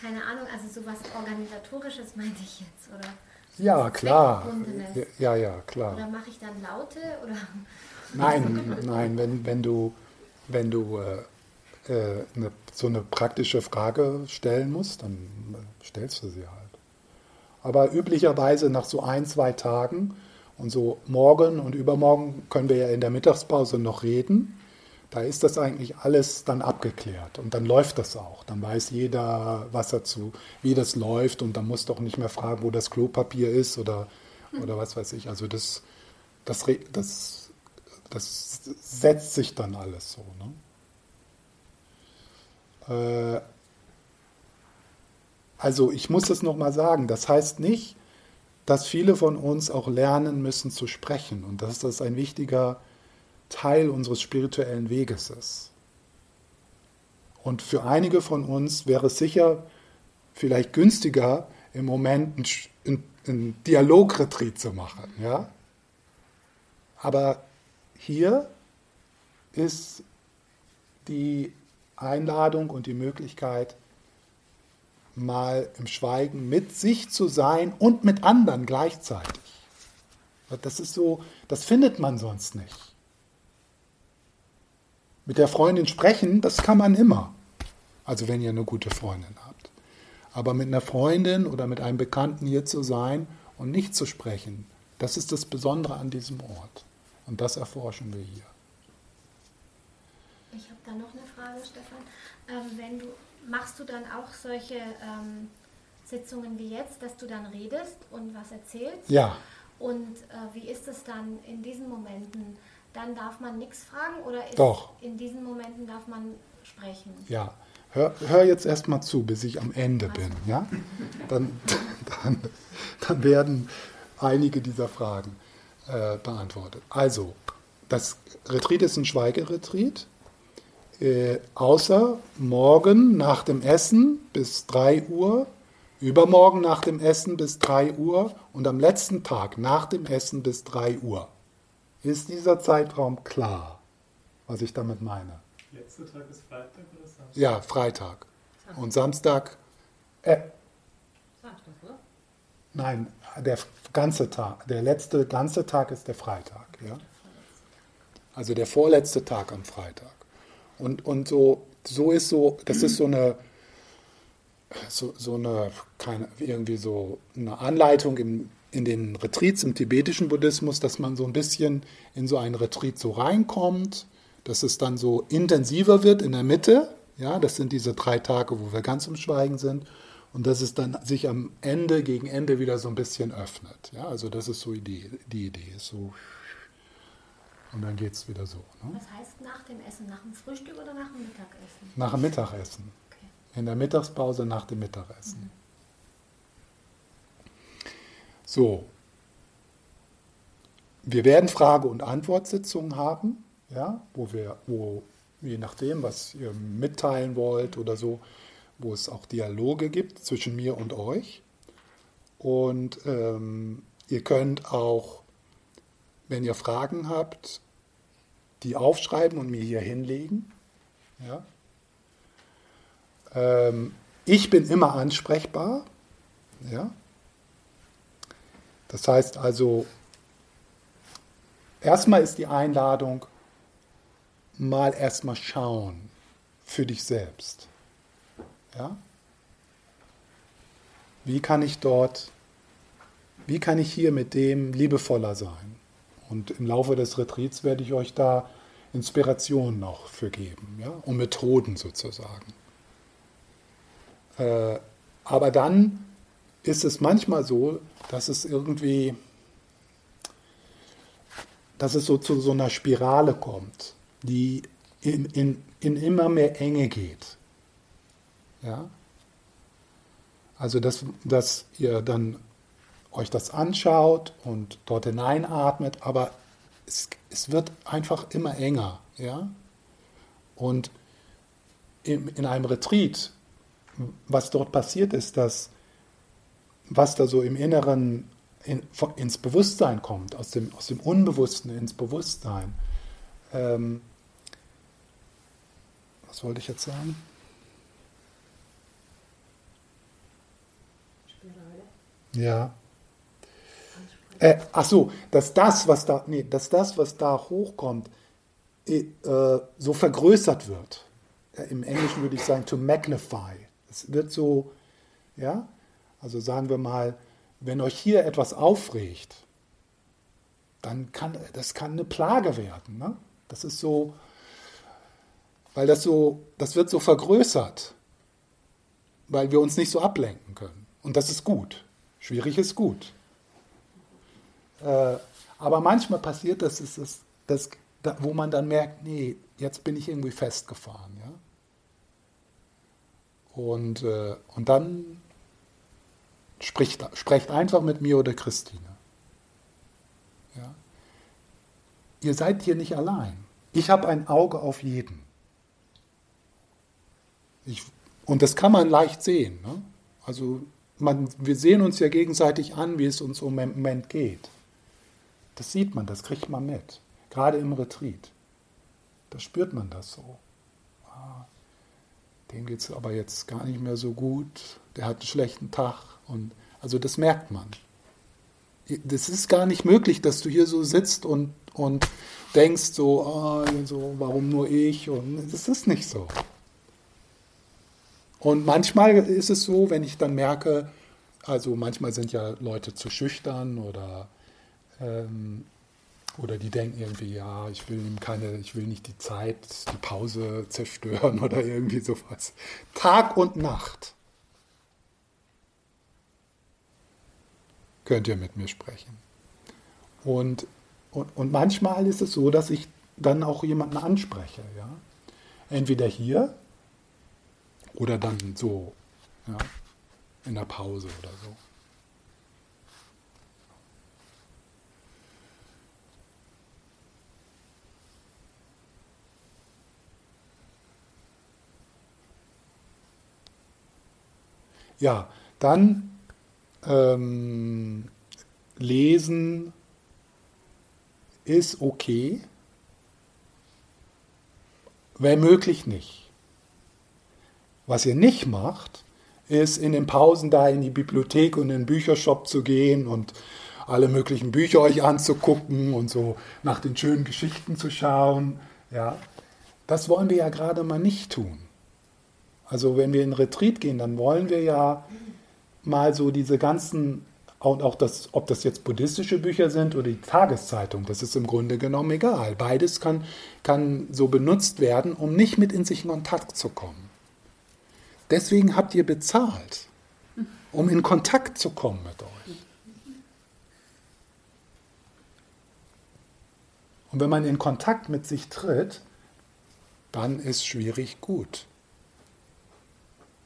keine Ahnung, also sowas Organisatorisches meinte ich jetzt, oder? Ja, klar. Ja, ja, klar. Oder mache ich dann Laute? Oder? Nein, <laughs> nein, wenn, wenn du wenn du äh, äh, eine, so eine praktische Frage stellen musst, dann stellst du sie halt. Aber üblicherweise nach so ein, zwei Tagen und so morgen und übermorgen können wir ja in der Mittagspause noch reden. Da ist das eigentlich alles dann abgeklärt und dann läuft das auch. Dann weiß jeder, was dazu, wie das läuft und dann muss doch nicht mehr fragen, wo das Klopapier ist oder, oder was weiß ich. Also das, das, das, das setzt sich dann alles so. Ne? Äh, also ich muss es nochmal sagen, das heißt nicht, dass viele von uns auch lernen müssen zu sprechen und dass das ein wichtiger Teil unseres spirituellen Weges ist. Und für einige von uns wäre es sicher vielleicht günstiger, im Moment einen, einen Dialogretreat zu machen. Ja? Aber hier ist die Einladung und die Möglichkeit, mal im Schweigen mit sich zu sein und mit anderen gleichzeitig. Das ist so, das findet man sonst nicht. Mit der Freundin sprechen, das kann man immer. Also wenn ihr eine gute Freundin habt. Aber mit einer Freundin oder mit einem Bekannten hier zu sein und nicht zu sprechen, das ist das Besondere an diesem Ort. Und das erforschen wir hier. Ich habe da noch eine Frage, Stefan. Ähm, wenn du machst du dann auch solche ähm, Sitzungen wie jetzt, dass du dann redest und was erzählst? Ja. Und äh, wie ist es dann in diesen Momenten? Dann darf man nichts fragen oder Doch. in diesen Momenten darf man sprechen? Ja. Hör, hör jetzt erstmal zu, bis ich am Ende also. bin. Ja? Dann, <laughs> dann, dann werden einige dieser Fragen äh, beantwortet. Also, das Retreat ist ein Schweigeretreat. Äh, außer morgen nach dem Essen bis 3 Uhr, übermorgen nach dem Essen bis 3 Uhr und am letzten Tag nach dem Essen bis 3 Uhr. Ist dieser Zeitraum klar, was ich damit meine? Letzter Tag ist Freitag oder Samstag? Ja, Freitag. Und Samstag. Äh, Samstag, oder? Nein, der ganze Tag. Der letzte ganze Tag ist der Freitag. Ja? Also der vorletzte Tag am Freitag. Und, und so, so ist so, das ist so eine, so, so eine, keine, irgendwie so eine Anleitung in, in den Retreats im tibetischen Buddhismus, dass man so ein bisschen in so einen Retreat so reinkommt, dass es dann so intensiver wird in der Mitte. Ja, das sind diese drei Tage, wo wir ganz im Schweigen sind. Und dass es dann sich am Ende, gegen Ende wieder so ein bisschen öffnet. Ja, also das ist so die, die Idee. So und dann geht es wieder so. Ne? Was heißt nach dem Essen? Nach dem Frühstück oder nach dem Mittagessen? Nach dem Mittagessen. Okay. In der Mittagspause nach dem Mittagessen. Mhm. So. Wir werden Frage- und Antwortsitzungen haben, ja, wo wir, wo, je nachdem, was ihr mitteilen wollt oder so, wo es auch Dialoge gibt zwischen mir und euch. Und ähm, ihr könnt auch wenn ihr Fragen habt, die aufschreiben und mir hier hinlegen. Ja? Ähm, ich bin immer ansprechbar. Ja? Das heißt also, erstmal ist die Einladung, mal erstmal schauen für dich selbst. Ja? Wie kann ich dort, wie kann ich hier mit dem liebevoller sein? Und im Laufe des Retreats werde ich euch da Inspirationen noch für geben, ja, und Methoden sozusagen. Äh, aber dann ist es manchmal so, dass es irgendwie, dass es so zu so einer Spirale kommt, die in, in, in immer mehr Enge geht. Ja? Also, dass, dass ihr dann euch das anschaut und dort hineinatmet, aber es, es wird einfach immer enger. Ja? Und in, in einem Retreat, was dort passiert ist, dass was da so im Inneren in, ins Bewusstsein kommt, aus dem, aus dem Unbewussten ins Bewusstsein. Ähm, was wollte ich jetzt sagen? Spirale. Ja. Äh, ach so, dass das, was da, nee, dass das, was da hochkommt, äh, so vergrößert wird. Im Englischen würde ich sagen, to magnify. Es wird so, ja, also sagen wir mal, wenn euch hier etwas aufregt, dann kann das kann eine Plage werden. Ne? Das ist so, weil das so, das wird so vergrößert, weil wir uns nicht so ablenken können. Und das ist gut. Schwierig ist gut. Äh, aber manchmal passiert das, ist das, das, wo man dann merkt, nee, jetzt bin ich irgendwie festgefahren. Ja? Und, äh, und dann spricht, sprecht einfach mit mir oder Christine. Ja? Ihr seid hier nicht allein. Ich habe ein Auge auf jeden. Ich, und das kann man leicht sehen. Ne? Also man, wir sehen uns ja gegenseitig an, wie es uns im Moment geht. Das sieht man, das kriegt man mit. Gerade im Retreat. Da spürt man das so. Ah, dem geht es aber jetzt gar nicht mehr so gut. Der hat einen schlechten Tag. Und also das merkt man. Das ist gar nicht möglich, dass du hier so sitzt und, und denkst so, oh, so, warum nur ich? Und das ist nicht so. Und manchmal ist es so, wenn ich dann merke, also manchmal sind ja Leute zu schüchtern oder, ähm, oder die denken irgendwie, ja, ich will ihm keine, ich will nicht die Zeit, die Pause zerstören <laughs> oder irgendwie sowas. Tag und Nacht könnt ihr mit mir sprechen. Und, und, und manchmal ist es so, dass ich dann auch jemanden anspreche. Ja? Entweder hier oder dann so, ja, in der Pause oder so. Ja, dann ähm, lesen ist okay, wenn möglich nicht. Was ihr nicht macht, ist in den Pausen da in die Bibliothek und in den Büchershop zu gehen und alle möglichen Bücher euch anzugucken und so nach den schönen Geschichten zu schauen. Ja, das wollen wir ja gerade mal nicht tun. Also wenn wir in Retreat gehen, dann wollen wir ja mal so diese ganzen und auch das, ob das jetzt buddhistische Bücher sind oder die Tageszeitung, das ist im Grunde genommen egal. Beides kann, kann so benutzt werden, um nicht mit in sich in Kontakt zu kommen. Deswegen habt ihr bezahlt, um in Kontakt zu kommen mit euch. Und wenn man in Kontakt mit sich tritt, dann ist schwierig gut.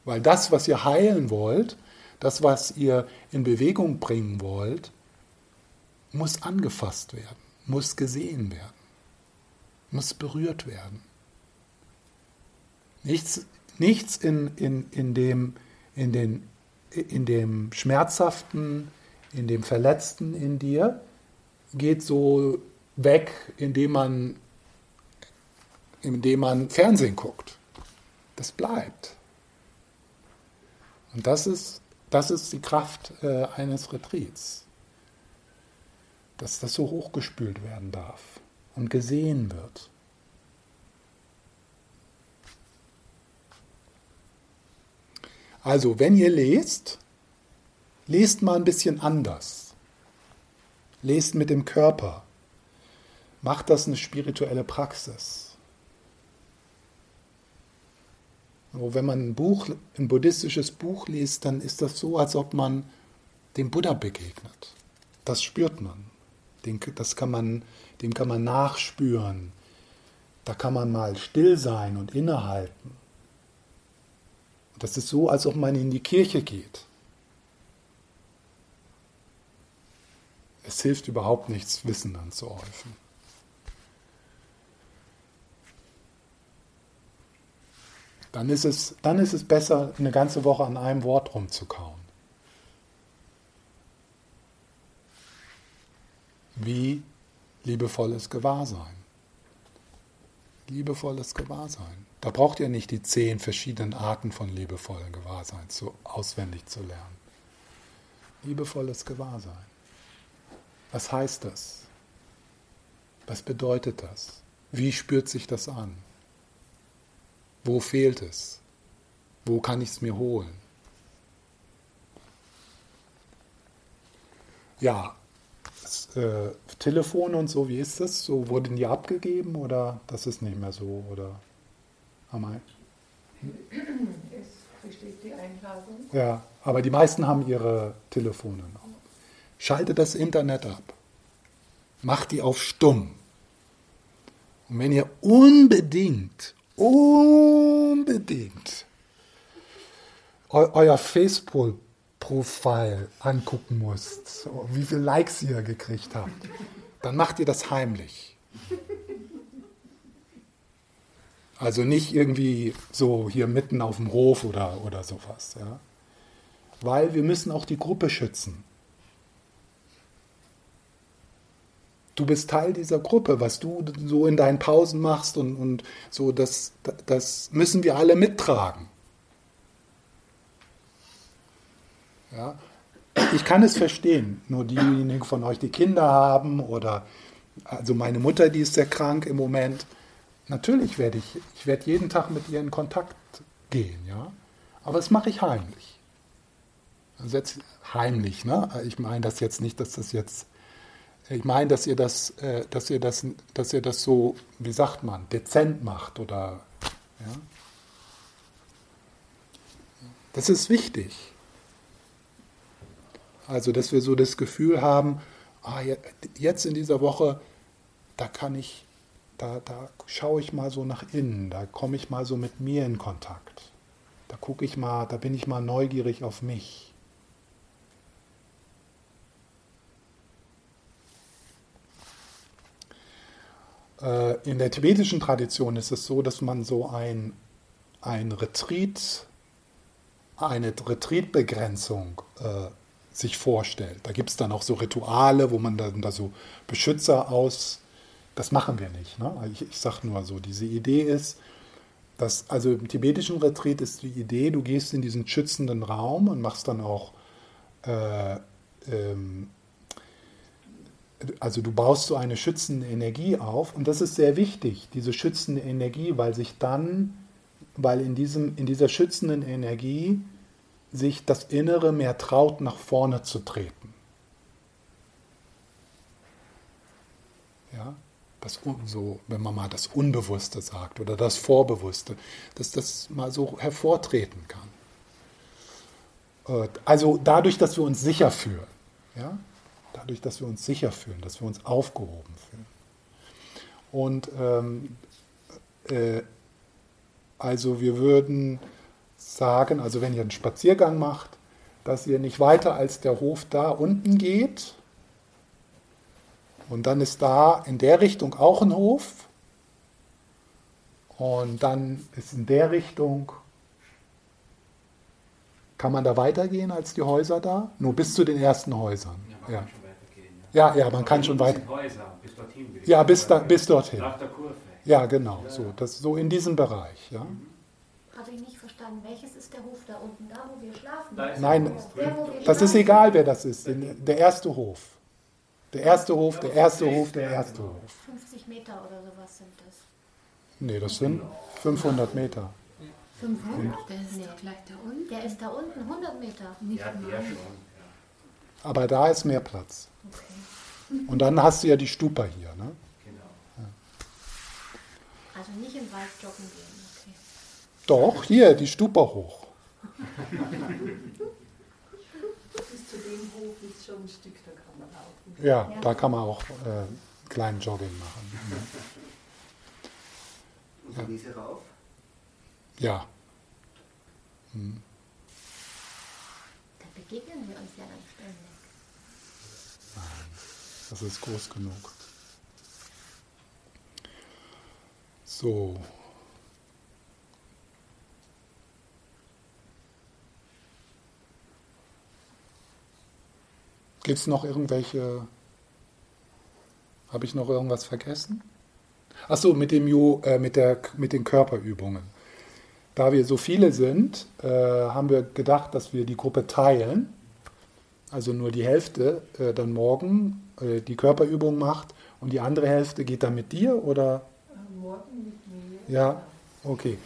Weil das, was ihr heilen wollt, das, was ihr in Bewegung bringen wollt, muss angefasst werden, muss gesehen werden, muss berührt werden. Nichts, nichts in, in, in, dem, in, den, in dem Schmerzhaften, in dem Verletzten in dir geht so weg, indem man, indem man Fernsehen guckt. Das bleibt. Und das ist, das ist die Kraft äh, eines Retreats. Dass das so hochgespült werden darf und gesehen wird. Also, wenn ihr lest, lest mal ein bisschen anders. Lest mit dem Körper. Macht das eine spirituelle Praxis. Wenn man ein Buch, ein buddhistisches Buch liest, dann ist das so, als ob man dem Buddha begegnet. Das spürt man. das kann man. Dem kann man nachspüren. Da kann man mal still sein und innehalten. Das ist so, als ob man in die Kirche geht. Es hilft überhaupt nichts, Wissen anzuhäufen. Dann ist, es, dann ist es besser, eine ganze Woche an einem Wort rumzukauen. Wie liebevolles Gewahrsein. Liebevolles Gewahrsein. Da braucht ihr nicht die zehn verschiedenen Arten von liebevollem Gewahrsein zu, auswendig zu lernen. Liebevolles Gewahrsein. Was heißt das? Was bedeutet das? Wie spürt sich das an? Wo fehlt es? Wo kann ich es mir holen? Ja, das, äh, Telefon und so, wie ist das? So wurden die abgegeben oder das ist nicht mehr so? Oder Amai? Es besteht die Einladung. Ja, aber die meisten haben ihre Telefone noch. Schaltet das Internet ab. Macht die auf stumm. Und wenn ihr unbedingt, unbedingt eu euer Facebook-Profil angucken müsst, so, wie viele Likes ihr gekriegt habt, dann macht ihr das heimlich. Also nicht irgendwie so hier mitten auf dem Hof oder, oder sowas. Ja? Weil wir müssen auch die Gruppe schützen. Du bist Teil dieser Gruppe, was du so in deinen Pausen machst und, und so, das, das müssen wir alle mittragen. Ja? Ich kann es verstehen, nur diejenigen von euch, die Kinder haben oder also meine Mutter, die ist sehr krank im Moment. Natürlich werde ich, ich werde jeden Tag mit ihr in Kontakt gehen, ja. Aber das mache ich heimlich. Also jetzt heimlich, ne? Ich meine das jetzt nicht, dass das jetzt ich meine, dass ihr das, äh, dass ihr das, dass ihr das so, wie sagt man, dezent macht oder ja. Das ist wichtig. Also, dass wir so das Gefühl haben, ah, jetzt in dieser Woche, da kann ich, da, da schaue ich mal so nach innen, da komme ich mal so mit mir in Kontakt. Da gucke ich mal, da bin ich mal neugierig auf mich. In der tibetischen Tradition ist es so, dass man so ein, ein Retreat, eine Retreatbegrenzung äh, sich vorstellt. Da gibt es dann auch so Rituale, wo man dann da so Beschützer aus. Das machen wir nicht. Ne? Ich, ich sage nur so, diese Idee ist, dass, also im tibetischen Retreat ist die Idee, du gehst in diesen schützenden Raum und machst dann auch äh, ähm, also du baust so eine schützende Energie auf und das ist sehr wichtig, diese schützende Energie, weil sich dann, weil in, diesem, in dieser schützenden Energie sich das Innere mehr traut, nach vorne zu treten. Ja, das so, wenn man mal das Unbewusste sagt oder das Vorbewusste, dass das mal so hervortreten kann. Äh, also dadurch, dass wir uns sicher fühlen. Ja? Dadurch, dass wir uns sicher fühlen, dass wir uns aufgehoben fühlen. Und ähm, äh, also wir würden sagen, also wenn ihr einen Spaziergang macht, dass ihr nicht weiter als der Hof da unten geht. Und dann ist da in der Richtung auch ein Hof. Und dann ist in der Richtung, kann man da weitergehen als die Häuser da? Nur bis zu den ersten Häusern. Ja, ja. Ja, ja, man kann schon weiter. bis dorthin. Ja, bis, da, bis dorthin. Nach der Kurve. Ja, genau, so, das, so in diesem Bereich. Ja. Habe ich nicht verstanden. Welches ist der Hof da unten, da wo wir schlafen? Nein, der, das ist egal, wer das ist. Der erste Hof. Der erste Hof, der erste Hof, der erste Hof. 50 Meter oder sowas sind das. Nee, das sind 500 Meter. 500? Der ist nee. gleich da unten. Der ist da unten, 100 Meter. Nicht ja, der schon. Aber da ist mehr Platz. Okay. Und dann hast du ja die Stupa hier. Ne? Genau. Ja. Also nicht im Wald joggen gehen. Okay. Doch, hier, die Stupa hoch. Bis zu dem Hof ist schon ein Stück, da kann man laufen. Ja, ja. da kann man auch äh, einen kleinen Jogging machen. Und ja. diese rauf? Ja. Hm. Da begegnen wir uns ja dann. Das ist groß genug. So. Gibt es noch irgendwelche? Habe ich noch irgendwas vergessen? Achso, mit, dem jo, äh, mit, der, mit den Körperübungen. Da wir so viele sind, äh, haben wir gedacht, dass wir die Gruppe teilen also nur die Hälfte äh, dann morgen äh, die Körperübung macht und die andere Hälfte geht dann mit dir oder? Morgen mit mir. Ja, okay.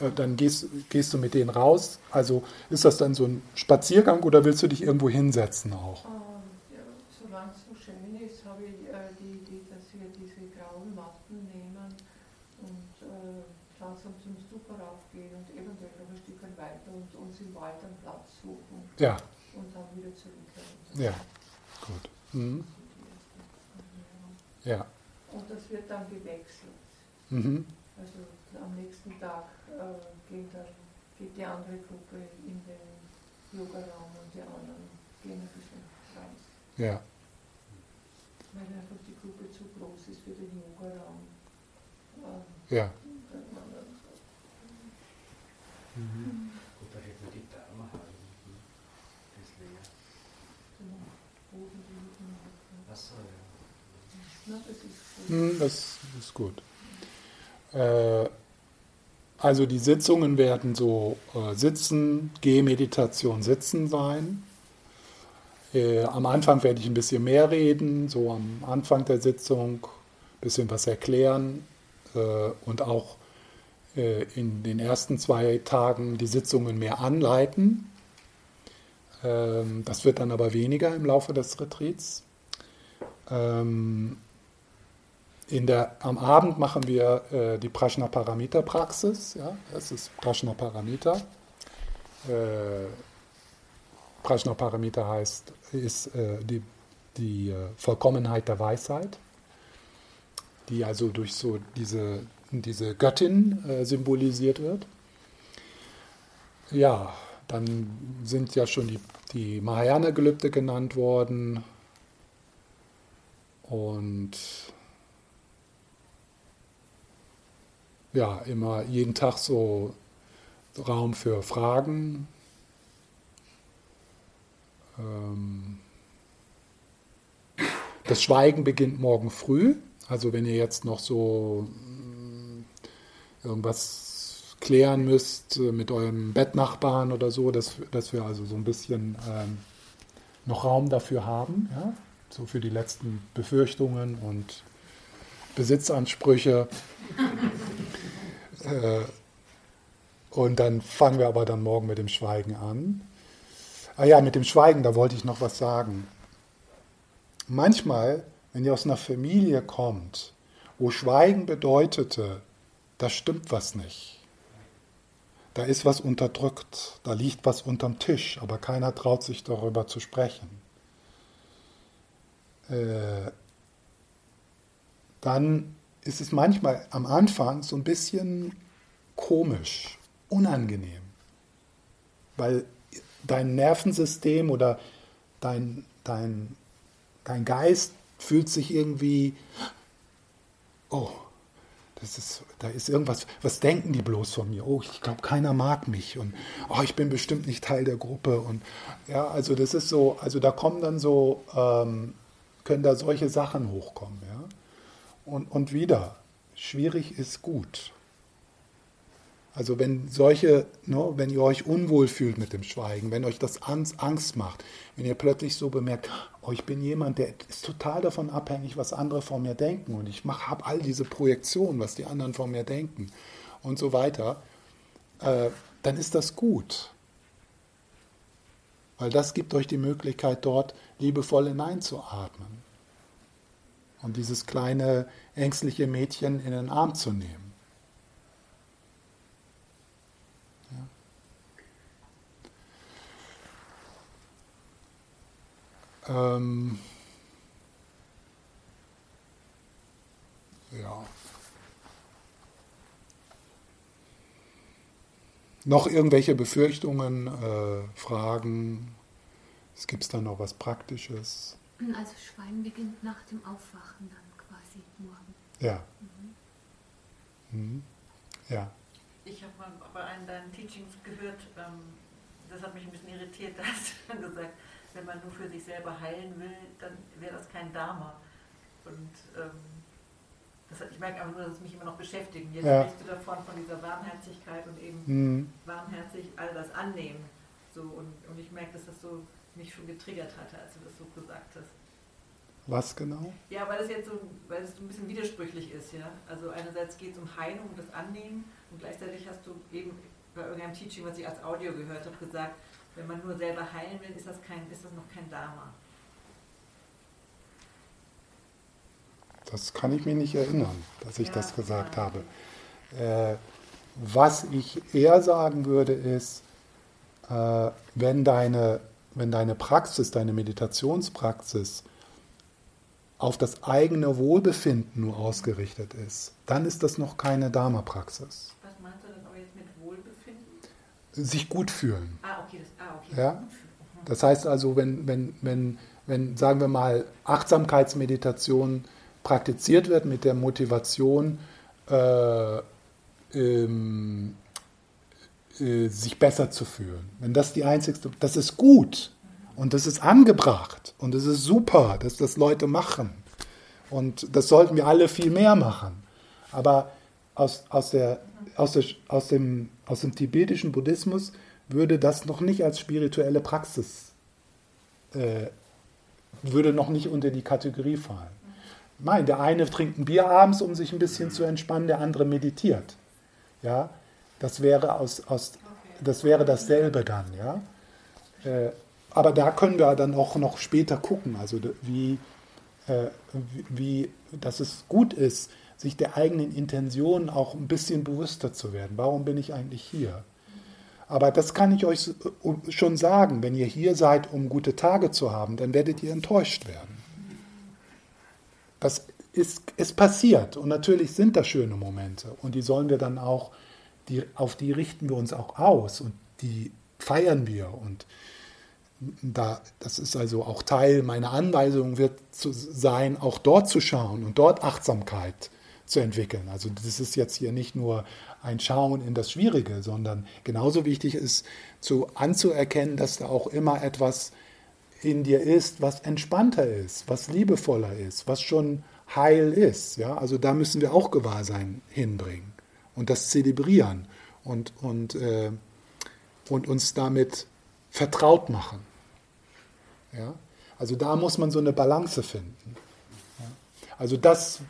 Äh, dann gehst, gehst du mit denen raus. Also ist das dann so ein Spaziergang oder willst du dich irgendwo hinsetzen auch? Ähm, ja, solange es so schön ist, habe ich äh, die Idee, dass wir diese grauen Matten nehmen und äh, langsam zum Stupa raufgehen und eventuell noch ein Stück weiter und uns im Wald einen Platz suchen Ja, und dann wieder zurückkehren. Ja, gut. Mhm. Ja. Und das wird dann gewechselt. Mhm. Also am nächsten Tag äh, geht, dann, geht die andere Gruppe in den Yoga-Raum und die anderen gehen ein bisschen raus. Ja. Weil einfach die Gruppe zu groß ist für den Yoga-Raum. Ähm, Ja. man dann- Gut, da hätten wir die Dame halten. Das ist leer. den Boden liegen hat. Achso, ja. Na, das ist gut. Hm, Das ist gut. Äh, Also die Sitzungen werden so äh, Sitzen, Gehmeditation, Sitzen sein. Äh, Am Anfang werde ich ein bisschen mehr reden, so am Anfang der Sitzung ein bisschen was erklären und auch in den ersten zwei Tagen die Sitzungen mehr anleiten. Ähm, Das wird dann aber weniger im Laufe des Retreats. Der, am Abend machen wir äh, die Prajnaparamita-Praxis. Ja? Das ist Prajnaparamita. Äh, Prajnaparamita heißt, ist äh, die, die äh, Vollkommenheit der Weisheit, die also durch so diese, diese Göttin äh, symbolisiert wird. Ja, dann sind ja schon die, die Mahayana-Gelübde genannt worden. Und ja, immer jeden Tag so Raum für Fragen. Ähm, Das Schweigen beginnt morgen früh. Also wenn ihr jetzt noch so mm, irgendwas klären müsst äh, mit eurem Bettnachbarn oder so, dass, dass wir also so ein bisschen ähm, noch Raum dafür haben, ja? so für die letzten Befürchtungen und Besitzansprüche. Äh, Und dann fangen wir aber dann morgen mit dem Schweigen an. Ah ja, mit dem Schweigen, da wollte ich noch was sagen. Manchmal, wenn ihr aus einer Familie kommt, wo Schweigen bedeutete, da stimmt was nicht. Da ist was unterdrückt, da liegt was unterm Tisch, aber keiner traut sich darüber zu sprechen. Äh, dann ist es manchmal am Anfang so ein bisschen komisch, unangenehm, weil dein Nervensystem oder dein, dein, dein Geist fühlt sich irgendwie, oh, das ist, da ist irgendwas, was denken die bloß von mir? Oh, ich glaube, keiner mag mich und oh, ich bin bestimmt nicht Teil der Gruppe und ja, also das ist so, also da kommen dann so, ähm, können da solche Sachen hochkommen, ja. Und, und wieder, schwierig ist gut. Also wenn solche, ne, wenn ihr euch unwohl fühlt mit dem Schweigen, wenn euch das Angst macht, wenn ihr plötzlich so bemerkt, oh, ich bin jemand, der ist total davon abhängig, was andere von mir denken und ich habe all diese Projektionen, was die anderen von mir denken und so weiter, äh, dann ist das gut. Weil das gibt euch die Möglichkeit, dort liebevoll hineinzuatmen und dieses kleine ängstliche Mädchen in den Arm zu nehmen. Ja. Ähm. Noch irgendwelche Befürchtungen, äh, Fragen? Es gibt da noch was Praktisches? Also Schweigen beginnt nach dem Aufwachen dann quasi morgen. Ja. Mhm. Ja. Ich habe mal bei einem deinen Teachings gehört, ähm, das hat mich ein bisschen irritiert, <laughs> da hast du dann gesagt, wenn man nur für sich selber heilen will, dann wäre das kein Dharma. Und ähm, das, hat- ich merke einfach nur, dass es mich immer noch beschäftigt. Jetzt Ja. sprichst du davon, von dieser Warmherzigkeit und eben Mhm. warmherzig all das annehmen. So, und, und ich merke, dass das so mich schon getriggert hatte, als du das so gesagt hast. Was genau? Ja, weil es jetzt so, weil es so ein bisschen widersprüchlich ist, ja. Also einerseits geht es um Heilung und das Annehmen und gleichzeitig hast du eben bei irgendeinem Teaching, was ich als Audio gehört habe, gesagt, wenn man nur selber heilen will, ist das, kein, ist das noch kein Dharma. Das kann ich mir nicht erinnern, dass ich Ja, das gesagt ja. habe. Äh, was ich eher sagen würde, ist, äh, wenn, deine, wenn deine Praxis, deine Meditationspraxis auf das eigene Wohlbefinden nur ausgerichtet ist, dann ist das noch keine Dharma-Praxis. Was meinst du denn aber jetzt mit Wohlbefinden? Sich gut fühlen. Ah, okay, das, ah, okay. Ja? Das heißt also, wenn, wenn, wenn, wenn, sagen wir mal, Achtsamkeitsmeditation praktiziert wird mit der Motivation, äh, ähm, äh, sich besser zu fühlen. Wenn das die einzigste, das ist gut und das ist angebracht und es ist super, dass das Leute machen. Und das sollten wir alle viel mehr machen. Aber aus, aus, der, aus, der, aus, dem, aus dem tibetischen Buddhismus würde das noch nicht als spirituelle Praxis, äh, würde noch nicht unter die Kategorie fallen. Nein, der eine trinkt ein Bier abends, um sich ein bisschen zu entspannen, der andere meditiert. Ja, das wäre, aus, aus, das wäre dasselbe dann. Ja? Äh, aber da können wir dann auch noch später gucken, also wie, äh, wie, wie, dass es gut ist, sich der eigenen Intention auch ein bisschen bewusster zu werden. Warum bin ich eigentlich hier? Aber das kann ich euch schon sagen, wenn ihr hier seid, um gute Tage zu haben, dann werdet ihr enttäuscht werden. Das ist, ist passiert und natürlich sind das schöne Momente und die sollen wir dann auch, die, auf die richten wir uns auch aus und die feiern wir und da, das ist also auch Teil meiner Anweisung wird zu sein, auch dort zu schauen und dort Achtsamkeit zu entwickeln. Also das ist jetzt hier nicht nur ein Schauen in das Schwierige, sondern genauso wichtig ist zu anzuerkennen, dass da auch immer etwas in dir ist, was entspannter ist, was liebevoller ist, was schon heil ist. Ja? Also da müssen wir auch Gewahrsein hinbringen und das zelebrieren und, und, äh, und uns damit vertraut machen. Ja? Also da muss man so eine Balance finden. Ja? Also das,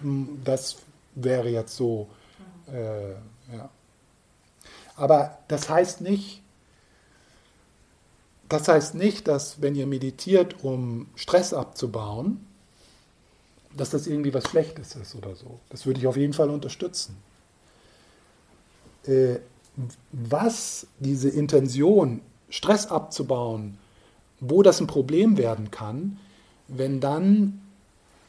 das wäre jetzt so. Äh, ja. Aber das heißt nicht, das heißt nicht, dass wenn ihr meditiert, um Stress abzubauen, dass das irgendwie was Schlechtes ist oder so. Das würde ich auf jeden Fall unterstützen. Äh, was diese Intention, Stress abzubauen, wo das ein Problem werden kann, wenn dann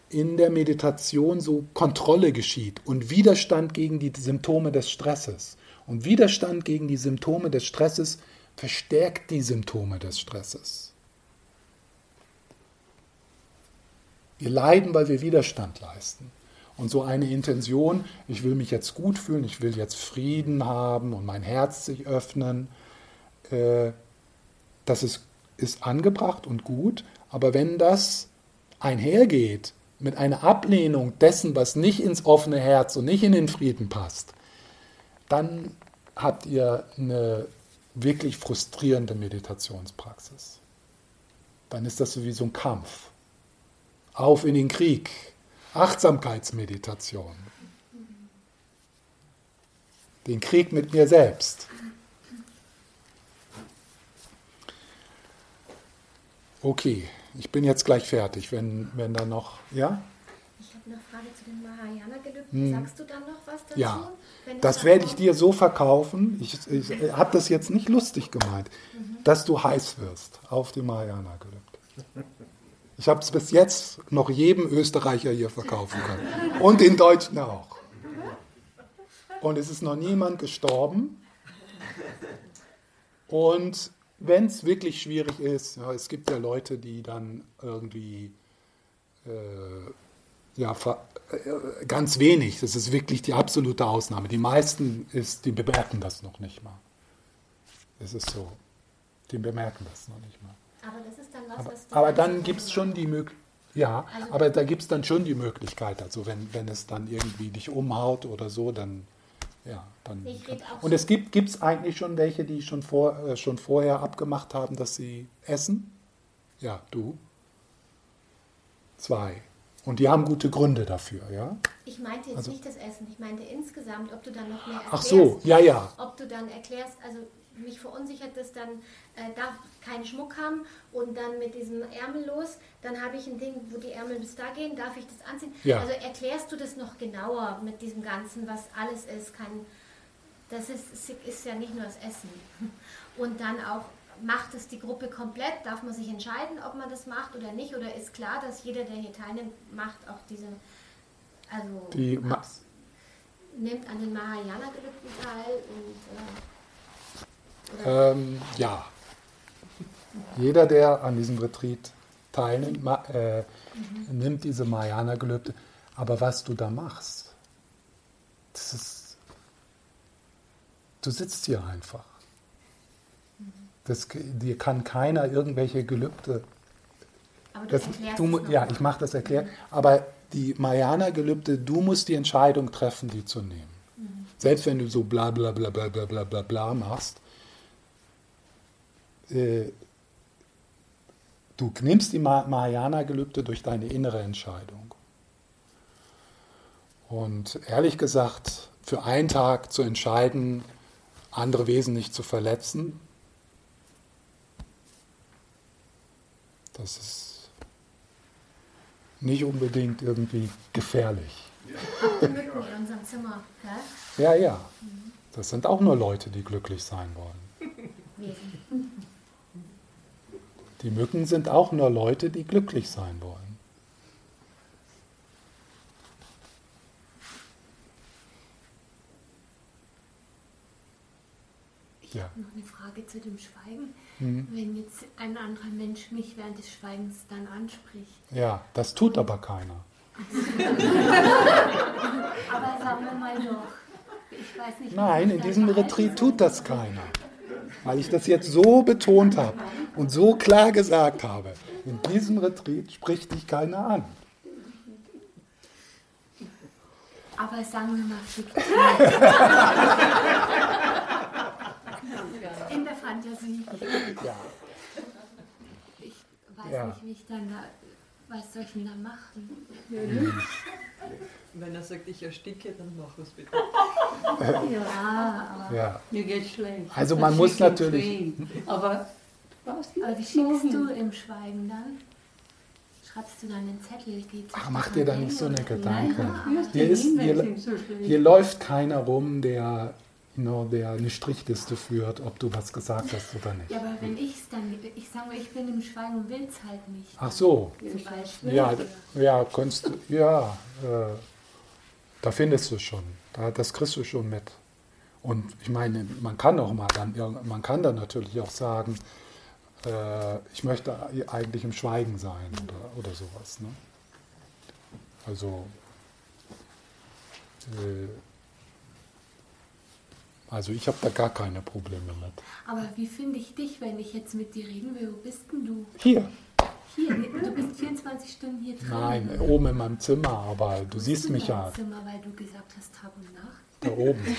in der Meditation so Kontrolle geschieht und Widerstand gegen die Symptome des Stresses. Und Widerstand gegen die Symptome des Stresses verstärkt die Symptome des Stresses. Wir leiden, weil wir Widerstand leisten. Und so eine Intention, ich will mich jetzt gut fühlen, ich will jetzt Frieden haben und mein Herz sich öffnen, äh, das ist, ist angebracht und gut, aber wenn das einhergeht mit einer Ablehnung dessen, was nicht ins offene Herz und nicht in den Frieden passt, dann habt ihr eine wirklich frustrierende Meditationspraxis. Dann ist das so wie so ein Kampf. Auf in den Krieg. Achtsamkeitsmeditation. Den Krieg mit mir selbst. Okay, ich bin jetzt gleich fertig, wenn, wenn da noch, ja? Ich habe eine Frage zu den Mahayana-Gelübden. Hm. Sagst du dann noch was dazu? Ja, Das werde ich dir so verkaufen, ich, ich habe das jetzt nicht lustig gemeint, dass du heiß wirst auf die Mariana-Gelübde. Ich habe es bis jetzt noch jedem Österreicher hier verkaufen können. Und den Deutschen auch. Und es ist noch niemand gestorben. Und wenn es wirklich schwierig ist, ja, es gibt ja Leute, die dann irgendwie äh, ja, äh, ganz wenig, das ist wirklich die absolute Ausnahme. Die meisten ist, die bemerken das noch nicht mal. Es ist so. Die bemerken das noch nicht mal. Aber das ist dann was, Aber, was du aber dann gibt es schon die Möglichkeit, ja, Also- aber da gibt es dann schon die Möglichkeit, also wenn, wenn es dann irgendwie dich umhaut oder so, dann, ja, dann. Und es gibt es eigentlich schon welche, die schon, vor, äh, schon vorher abgemacht haben, dass sie essen? Ja, du? Zwei. Und die haben gute Gründe dafür, ja? Ich meinte jetzt Also- nicht das Essen, ich meinte insgesamt, ob du dann noch mehr erklärst. Ach so, ja, ja. Ob du dann erklärst, also mich verunsichert das dann, äh, darf keinen Schmuck haben und dann mit diesem Ärmel los, dann habe ich ein Ding, wo die Ärmel bis da gehen, darf ich das anziehen? Ja. Also erklärst du das noch genauer mit diesem Ganzen, was alles ist, kann, das ist, ist, ja nicht nur das Essen. <laughs> Und dann auch, macht es die Gruppe komplett? Darf man sich entscheiden, ob man das macht oder nicht? Oder ist klar, dass jeder, der hier teilnimmt, macht auch diese, also Die nimmt an den Mahayana-Gelübden teil und äh, ähm, ja, jeder, der an diesem Retreat teilnimmt, äh, mhm. nimmt diese Mayana-Gelübde. Aber was du da machst, das ist, du sitzt hier einfach. Das, dir kann keiner irgendwelche Gelübde. Aber du das, du, du ja, ich mache das erklärt. Mhm. Aber die Mayana-Gelübde, du musst die Entscheidung treffen, die zu nehmen. Mhm. Selbst wenn du so bla bla bla bla bla bla bla machst, äh, du nimmst die Ma- Mahayana-Gelübde durch deine innere Entscheidung. Und ehrlich gesagt, für einen Tag zu entscheiden, andere Wesen nicht zu verletzen, das ist nicht unbedingt irgendwie gefährlich. Die Mücken in unserem Zimmer, gell? Ja, ja. Das sind auch nur Leute, die glücklich sein wollen. Die Mücken sind auch nur Leute, die glücklich sein wollen. Ich Ja. habe noch eine Frage zu dem Schweigen. Mhm. Wenn jetzt ein anderer Mensch mich während des Schweigens dann anspricht. Ja, das tut aber keiner. <laughs> Aber sagen wir mal doch. Ich weiß nicht. Nein, in diesem Retreat tut das keiner. Weil ich das jetzt so betont habe und so klar gesagt habe. In diesem Retreat spricht dich keiner an. Aber sagen wir mal fiktiv. <laughs> In der Fantasie. Ja. Ich weiß Ja. nicht, wie ich dann da. Was soll ich denn da machen? Wenn er sagt, ich ersticke, dann mach es bitte. Ja, aber. ja. Mir geht's schlecht. Also man muss natürlich-. Aber was Aber wie schickst du im Schweigen dann? Schreibst du dann einen Zettel? Geht Ach, mach dir da nicht so eine Gedanken. Führst Hier, ist, hier, hier läuft keiner rum, der, know, der eine Strichliste führt, ob du was gesagt hast oder nicht. Ja, aber wenn ich es dann. Ich sage mal, ich bin im Schweigen und will es halt nicht. Ach so, Zum Beispiel. ja, ja, kannst du, ja, äh, da findest du schon, da, das kriegst du schon mit. Und ich meine, man kann auch mal dann, man kann dann natürlich auch sagen, äh, ich möchte eigentlich im Schweigen sein oder, oder sowas. Ne? Also, äh, also ich habe da gar keine Probleme mit. Aber wie finde ich dich, wenn ich jetzt mit dir reden will? Wo bist denn du? Hier, Hier, du bist 24 Stunden hier drin. nein, oben in meinem Zimmer, aber du siehst in mich ja Zimmer, weil du gesagt hast Tag und Nacht. da oben. <laughs>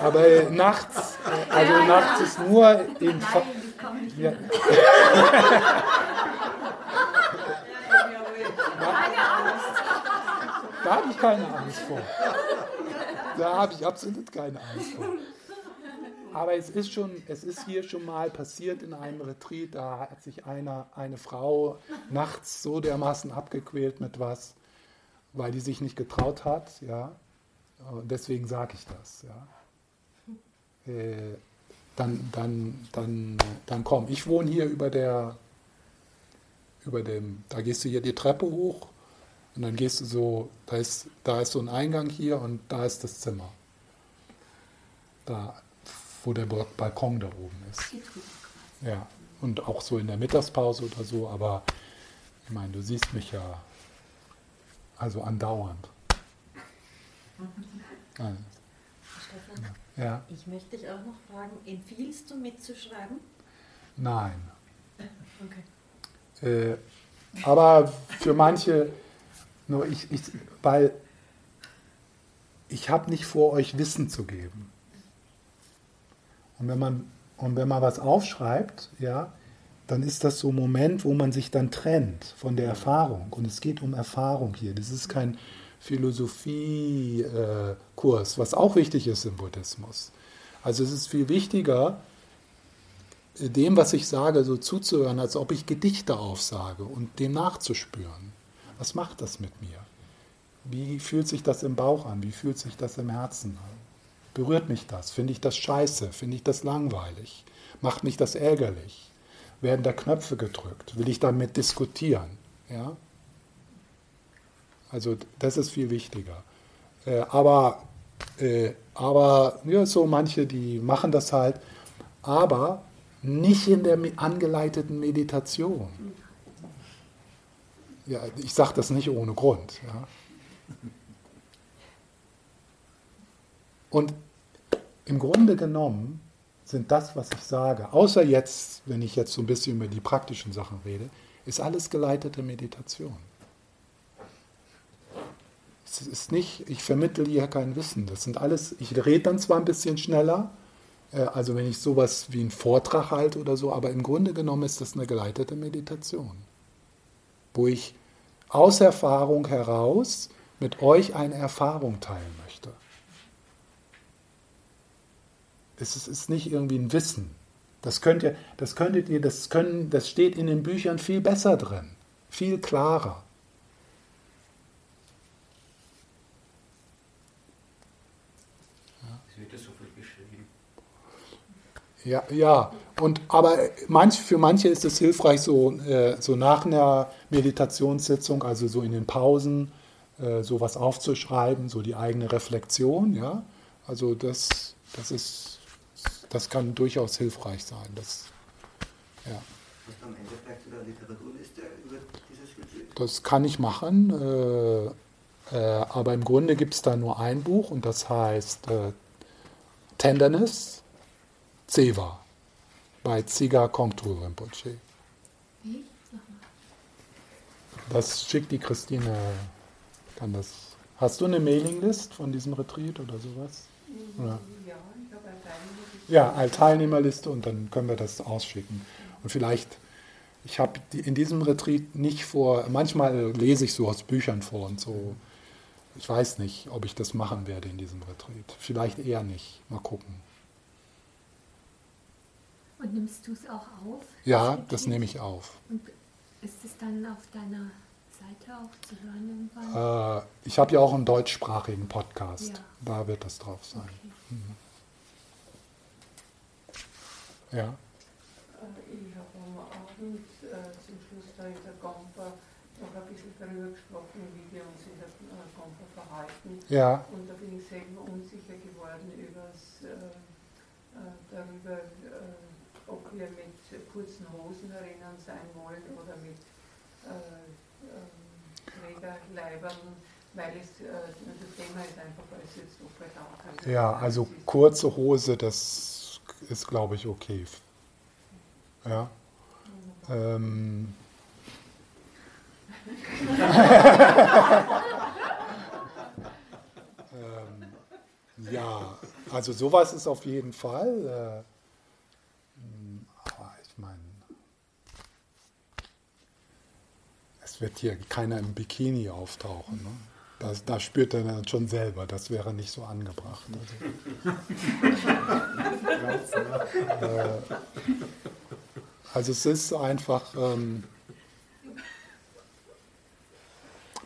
Aber äh, nachts, äh, also nachts ist nur in Fa Nein, ich komme nicht ja, Da habe ich keine Angst vor. Da habe ich absolut keine Angst vor. Aber es ist schon, es ist hier schon mal passiert in einem Retreat, da hat sich einer, eine Frau nachts so dermaßen abgequält mit was, weil die sich nicht getraut hat, ja. Deswegen sage ich das, ja. Äh, dann, dann, dann, dann komm. Ich wohne hier über der, über dem, da gehst du hier die Treppe hoch und dann gehst du so, da ist, da ist so ein Eingang hier und da ist das Zimmer. Da, wo der Ba- Balkon da oben ist. Ja, und auch so in der Mittagspause oder so, aber ich meine, du siehst mich ja also andauernd. <laughs> Also, Stefan, Ja, ich möchte dich auch noch fragen, empfiehlst du mitzuschreiben? nein. <laughs> Okay. Äh, aber für manche, nur ich, ich weil ich habe nicht vor, euch Wissen zu geben. Und wenn man, und wenn man was aufschreibt, ja, dann ist das so ein Moment, wo man sich dann trennt von der Erfahrung. Und es geht um Erfahrung hier. Das ist kein Philosophiekurs, was auch wichtig ist im Buddhismus. Also es ist viel wichtiger, dem, was ich sage, so zuzuhören, als ob ich Gedichte aufsage und dem nachzuspüren. Was macht das mit mir? Wie fühlt sich das im Bauch an? Wie fühlt sich das im Herzen an? Berührt mich das? Finde ich das scheiße? Finde ich das langweilig? Macht mich das ärgerlich? Werden da Knöpfe gedrückt? Will ich damit diskutieren? Ja? Also das ist viel wichtiger. Äh, aber äh, aber ja, so manche, die machen das halt, aber nicht in der angeleiteten Meditation. Ja, ich sage das nicht ohne Grund. Ja. Und im Grunde genommen sind das, was ich sage, außer jetzt, wenn ich jetzt so ein bisschen über die praktischen Sachen rede, ist alles geleitete Meditation. Es ist nicht, ich vermittle hier kein Wissen. Das sind alles, ich rede dann zwar ein bisschen schneller, äh, also wenn ich sowas wie einen Vortrag halte oder so, aber im Grunde genommen ist das eine geleitete Meditation, wo ich aus Erfahrung heraus mit euch eine Erfahrung teilen möchte. Es ist nicht irgendwie ein Wissen. Das könnt ihr, das könntet ihr, das können, das steht in den Büchern viel besser drin, viel klarer. Ja, ja. Und, aber manch, für manche ist es hilfreich, so, äh, so nach einer Meditationssitzung, also so in den Pausen, äh, sowas aufzuschreiben, so die eigene Reflexion. Ja? Also das, das, ist, das kann durchaus hilfreich sein. Das, ja. Das kann ich machen, äh, äh, aber im Grunde gibt es da nur ein Buch und das heißt äh, Tenderness Zewa bei Ziga Kongtrul Rinpoche. Wie? Das schickt die Christine, kann das. Hast du eine Mailinglist von diesem Retreat oder sowas? Oder? Ja, ich Teilnehmerliste. Ja, eine Teilnehmerliste und dann können wir das ausschicken. Und vielleicht, ich habe in diesem Retreat nicht vor, manchmal lese ich so aus Büchern vor und so. Ich weiß nicht, ob ich das machen werde in diesem Retreat. Vielleicht eher nicht. Mal gucken. Und nimmst du es auch auf? Ja, das nehme ich auf. Und ist es dann auf deiner Seite auch zu hören irgendwann? Äh, ich habe ja auch einen deutschsprachigen Podcast. Ja. Da wird das drauf sein. Okay. Mhm. Ja. Ich habe am Abend äh, zum Schluss da in der Gompa noch ein bisschen darüber gesprochen, wie wir uns in der äh, Gompa verhalten. Ja. Und da bin ich selber unsicher geworden übers, äh, äh darüber, erinnern sein wollen oder mit äh, äh, weil es, äh, das Thema ist einfach, weil es jetzt operativ kann. Ja, also kurze Hose, das ist, glaube ich, okay. Ja. Ähm. <laughs> ähm, ja, also sowas ist auf jeden Fall. Äh, wird hier keiner im Bikini auftauchen. Ne? Das, da spürt er dann schon selber, das wäre nicht so angebracht. Also, äh, also es ist einfach, ähm,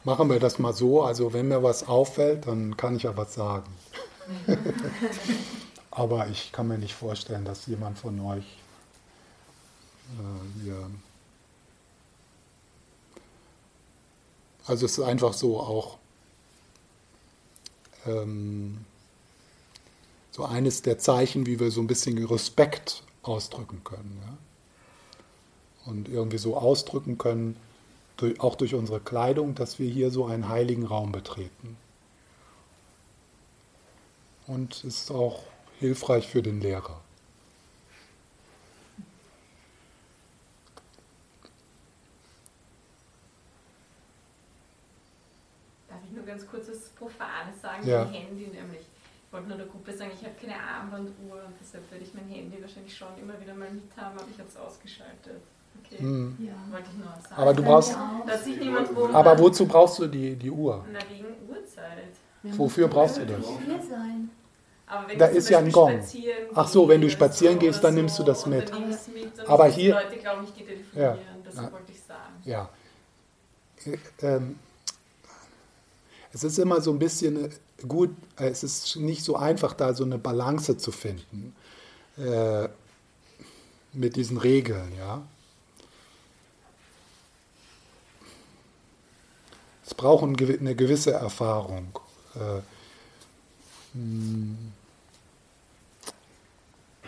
machen wir das mal so, also wenn mir was auffällt, dann kann ich ja was sagen. <laughs> Aber ich kann mir nicht vorstellen, dass jemand von euch äh, hier Also es ist einfach so auch ähm, so eines der Zeichen, wie wir so ein bisschen Respekt ausdrücken können. Ja? Und irgendwie so ausdrücken können, durch, auch durch unsere Kleidung, dass wir hier so einen heiligen Raum betreten. Und es ist auch hilfreich für den Lehrer. Sagen, ja. mein Handy nämlich. Ich wollte nur der Gruppe sagen, ich habe keine Armbanduhr und deshalb werde ich mein Handy wahrscheinlich schon immer wieder mal mit haben, aber ich habe es ausgeschaltet. Okay. Hm. Ja. Wollte ich nur sagen. Aber du brauchst. Dass sich niemand. Aber wozu brauchst du die, die Uhr? Na, wegen Uhrzeit. Wofür brauchst du das? Sein. Aber wenn Da ich ist ja ein Gong. spazieren Ach so, wenn du spazieren gehst, dann nimmst du das mit. Aber hier- Die Leute glauben, ich gehe telefonieren. Das Ja. wollte ich sagen. Ja. Ähm, es ist immer so ein bisschen äh, gut, äh, es ist nicht so einfach, da so eine Balance zu finden äh, mit diesen Regeln, ja. Es braucht eine gewisse Erfahrung. Äh, mh,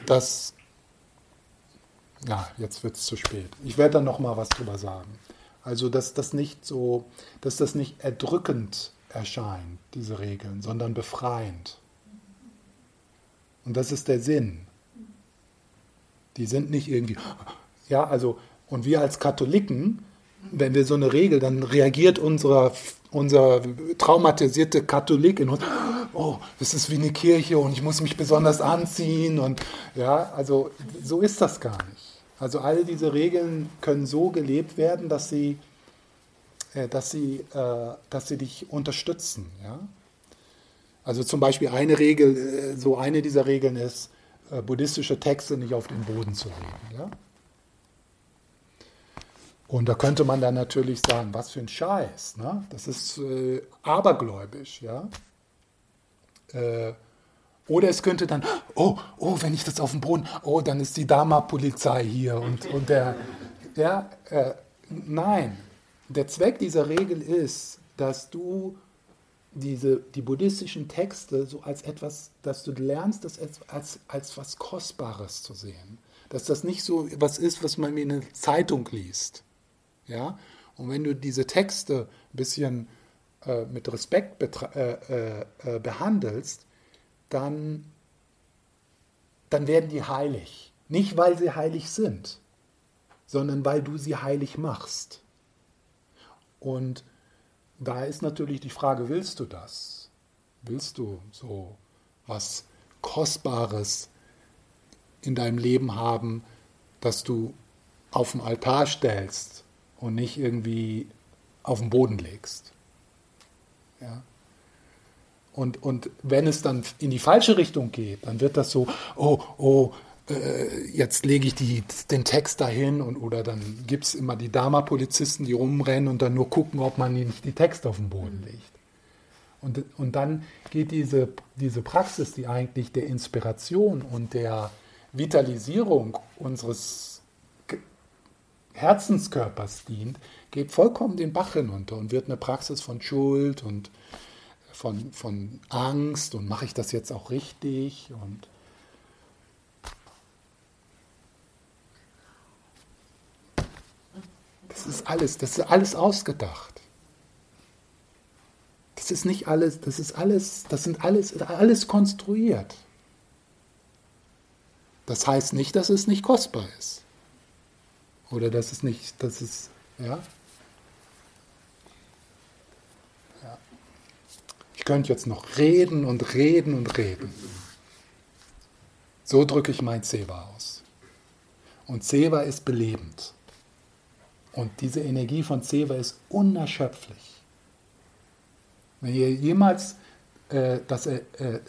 Das, ja, jetzt wird es zu spät. Ich werde dann noch mal was drüber sagen. Also, dass das nicht so, dass das nicht erdrückend erscheint, diese Regeln, sondern befreiend. Und das ist der Sinn. Die sind nicht irgendwie, ja, also, und wir als Katholiken, wenn wir so eine Regel, dann reagiert unser, unser traumatisierte Katholik in uns, oh, das ist wie eine Kirche und ich muss mich besonders anziehen und ja, also so ist das gar nicht. Also all diese Regeln können so gelebt werden, dass sie, dass sie, äh, dass sie dich unterstützen. Ja? Also zum Beispiel eine Regel, äh, so eine dieser Regeln ist, äh, buddhistische Texte nicht auf den Boden zu legen. Ja? Und da könnte man dann natürlich sagen, was für ein Scheiß, ne? das ist äh, abergläubisch. Ja? Äh, oder es könnte dann, oh, oh, wenn ich das auf dem Boden, oh, dann ist die Dharma-Polizei hier und, und der, ja, äh, nein. Der Zweck dieser Regel ist, dass du diese, die buddhistischen Texte so als etwas, dass du lernst, das als, als, als was Kostbares zu sehen. Dass das nicht so was ist, was man in einer Zeitung liest. Ja? Und wenn du diese Texte ein bisschen äh, mit Respekt äh, äh, äh, behandelst, dann, dann werden die heilig. Nicht, weil sie heilig sind, sondern weil du sie heilig machst. Und da ist natürlich die Frage, willst du das? Willst du so was Kostbares in deinem Leben haben, das du auf den Altar stellst und nicht irgendwie auf den Boden legst? Ja. Und, und wenn es dann in die falsche Richtung geht, dann wird das so, oh, oh, äh, jetzt lege ich die, den Text dahin und oder dann gibt es immer die Dharma-Polizisten, die rumrennen und dann nur gucken, ob man nicht die Texte auf den Boden legt. Und, und dann geht diese, diese Praxis, die eigentlich der Inspiration und der Vitalisierung unseres Herzenskörpers dient, geht vollkommen den Bach hinunter und wird eine Praxis von Schuld und von, von Angst und mache ich das jetzt auch richtig und das ist alles, das ist alles ausgedacht. Das ist nicht alles, das ist alles, das sind alles, alles konstruiert. Das heißt nicht, dass es nicht kostbar ist. Oder dass es nicht, dass es, ja. ja. Ich könnte jetzt noch reden und reden und reden. So drücke ich mein Seva aus. Und Seva ist belebend. Und diese Energie von Seva ist unerschöpflich. Wenn ihr jemals äh, das, äh, äh,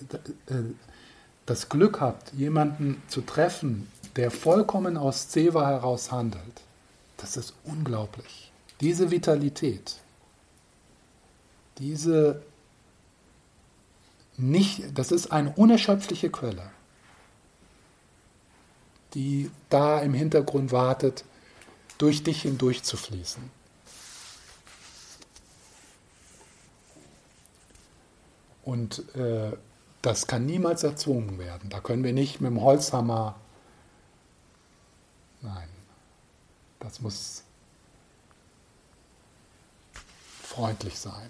das Glück habt, jemanden zu treffen, der vollkommen aus Seva heraus handelt, das ist unglaublich. Diese Vitalität, diese nicht, das ist eine unerschöpfliche Quelle, die da im Hintergrund wartet, durch dich hindurch zu fließen. Und äh, das kann niemals erzwungen werden. Da können wir nicht mit dem Holzhammer. Nein, das muss freundlich sein.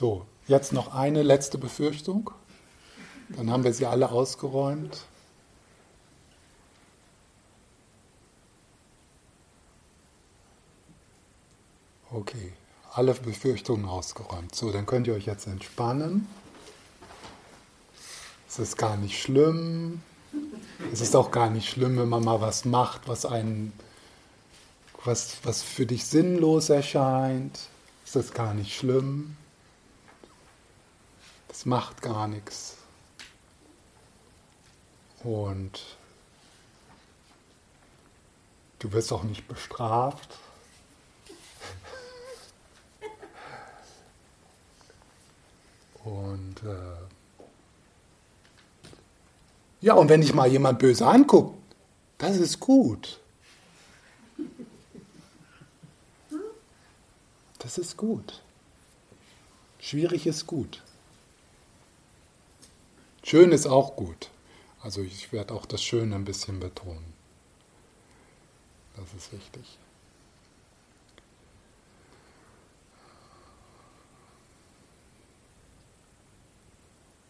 So, jetzt noch eine letzte Befürchtung. Dann haben wir sie alle ausgeräumt. Okay, alle Befürchtungen ausgeräumt. So, dann könnt ihr euch jetzt entspannen. Es ist gar nicht schlimm. Es ist auch gar nicht schlimm, wenn man mal was macht, was einen, was, was für dich sinnlos erscheint. Es ist gar nicht schlimm. Es macht gar nichts. Und du wirst auch nicht bestraft. Und äh, ja, und wenn dich mal jemand böse anguckt, das ist gut. Das ist gut. Schwierig ist gut. Schön ist auch gut. Also ich werde auch das Schöne ein bisschen betonen. Das ist wichtig.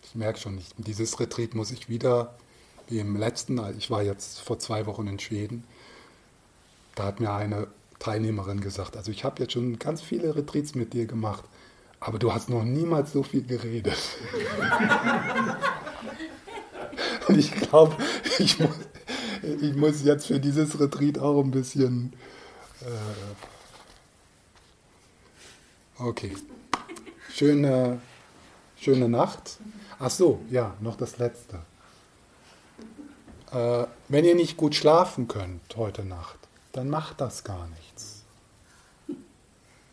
Ich merke schon, ich, dieses Retreat muss ich wieder, wie im letzten, ich war jetzt vor zwei Wochen in Schweden, da hat mir eine Teilnehmerin gesagt, also ich habe jetzt schon ganz viele Retreats mit dir gemacht, aber du hast noch niemals so viel geredet. <laughs> <laughs> Und ich glaube, ich muss, ich muss jetzt für dieses Retreat auch ein bisschen... Äh okay. Schöne, schöne Nacht. Ach so, ja, noch das Letzte. Äh, wenn ihr nicht gut schlafen könnt heute Nacht, dann macht das gar nichts.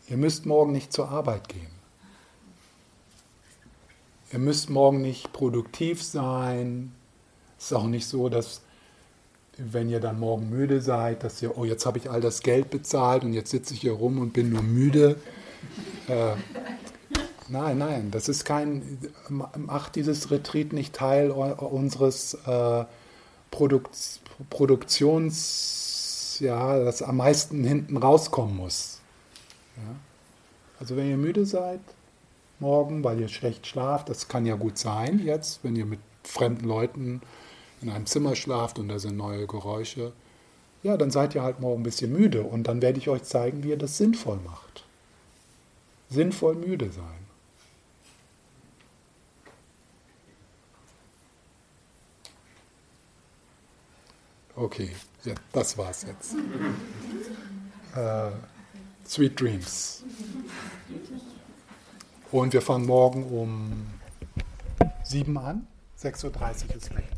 Ihr müsst morgen nicht zur Arbeit gehen. Ihr müsst morgen nicht produktiv sein. Es ist auch nicht so, dass wenn ihr dann morgen müde seid, dass ihr, oh, jetzt habe ich all das Geld bezahlt und jetzt sitze ich hier rum und bin nur müde. Äh, Nein, nein, das ist kein, macht dieses Retreat nicht Teil unseres äh, Produkt, Produktions, ja, das am meisten hinten rauskommen muss. Ja? Also wenn ihr müde seid, morgen, weil ihr schlecht schlaft, das kann ja gut sein jetzt, wenn ihr mit fremden Leuten in einem Zimmer schlaft und da sind neue Geräusche, ja, dann seid ihr halt morgen ein bisschen müde und dann werde ich euch zeigen, wie ihr das sinnvoll macht. Sinnvoll müde sein. Okay, ja, das war's jetzt. Äh, Sweet Dreams. Und wir fangen morgen um 7 an. 6.30 Uhr ist weg.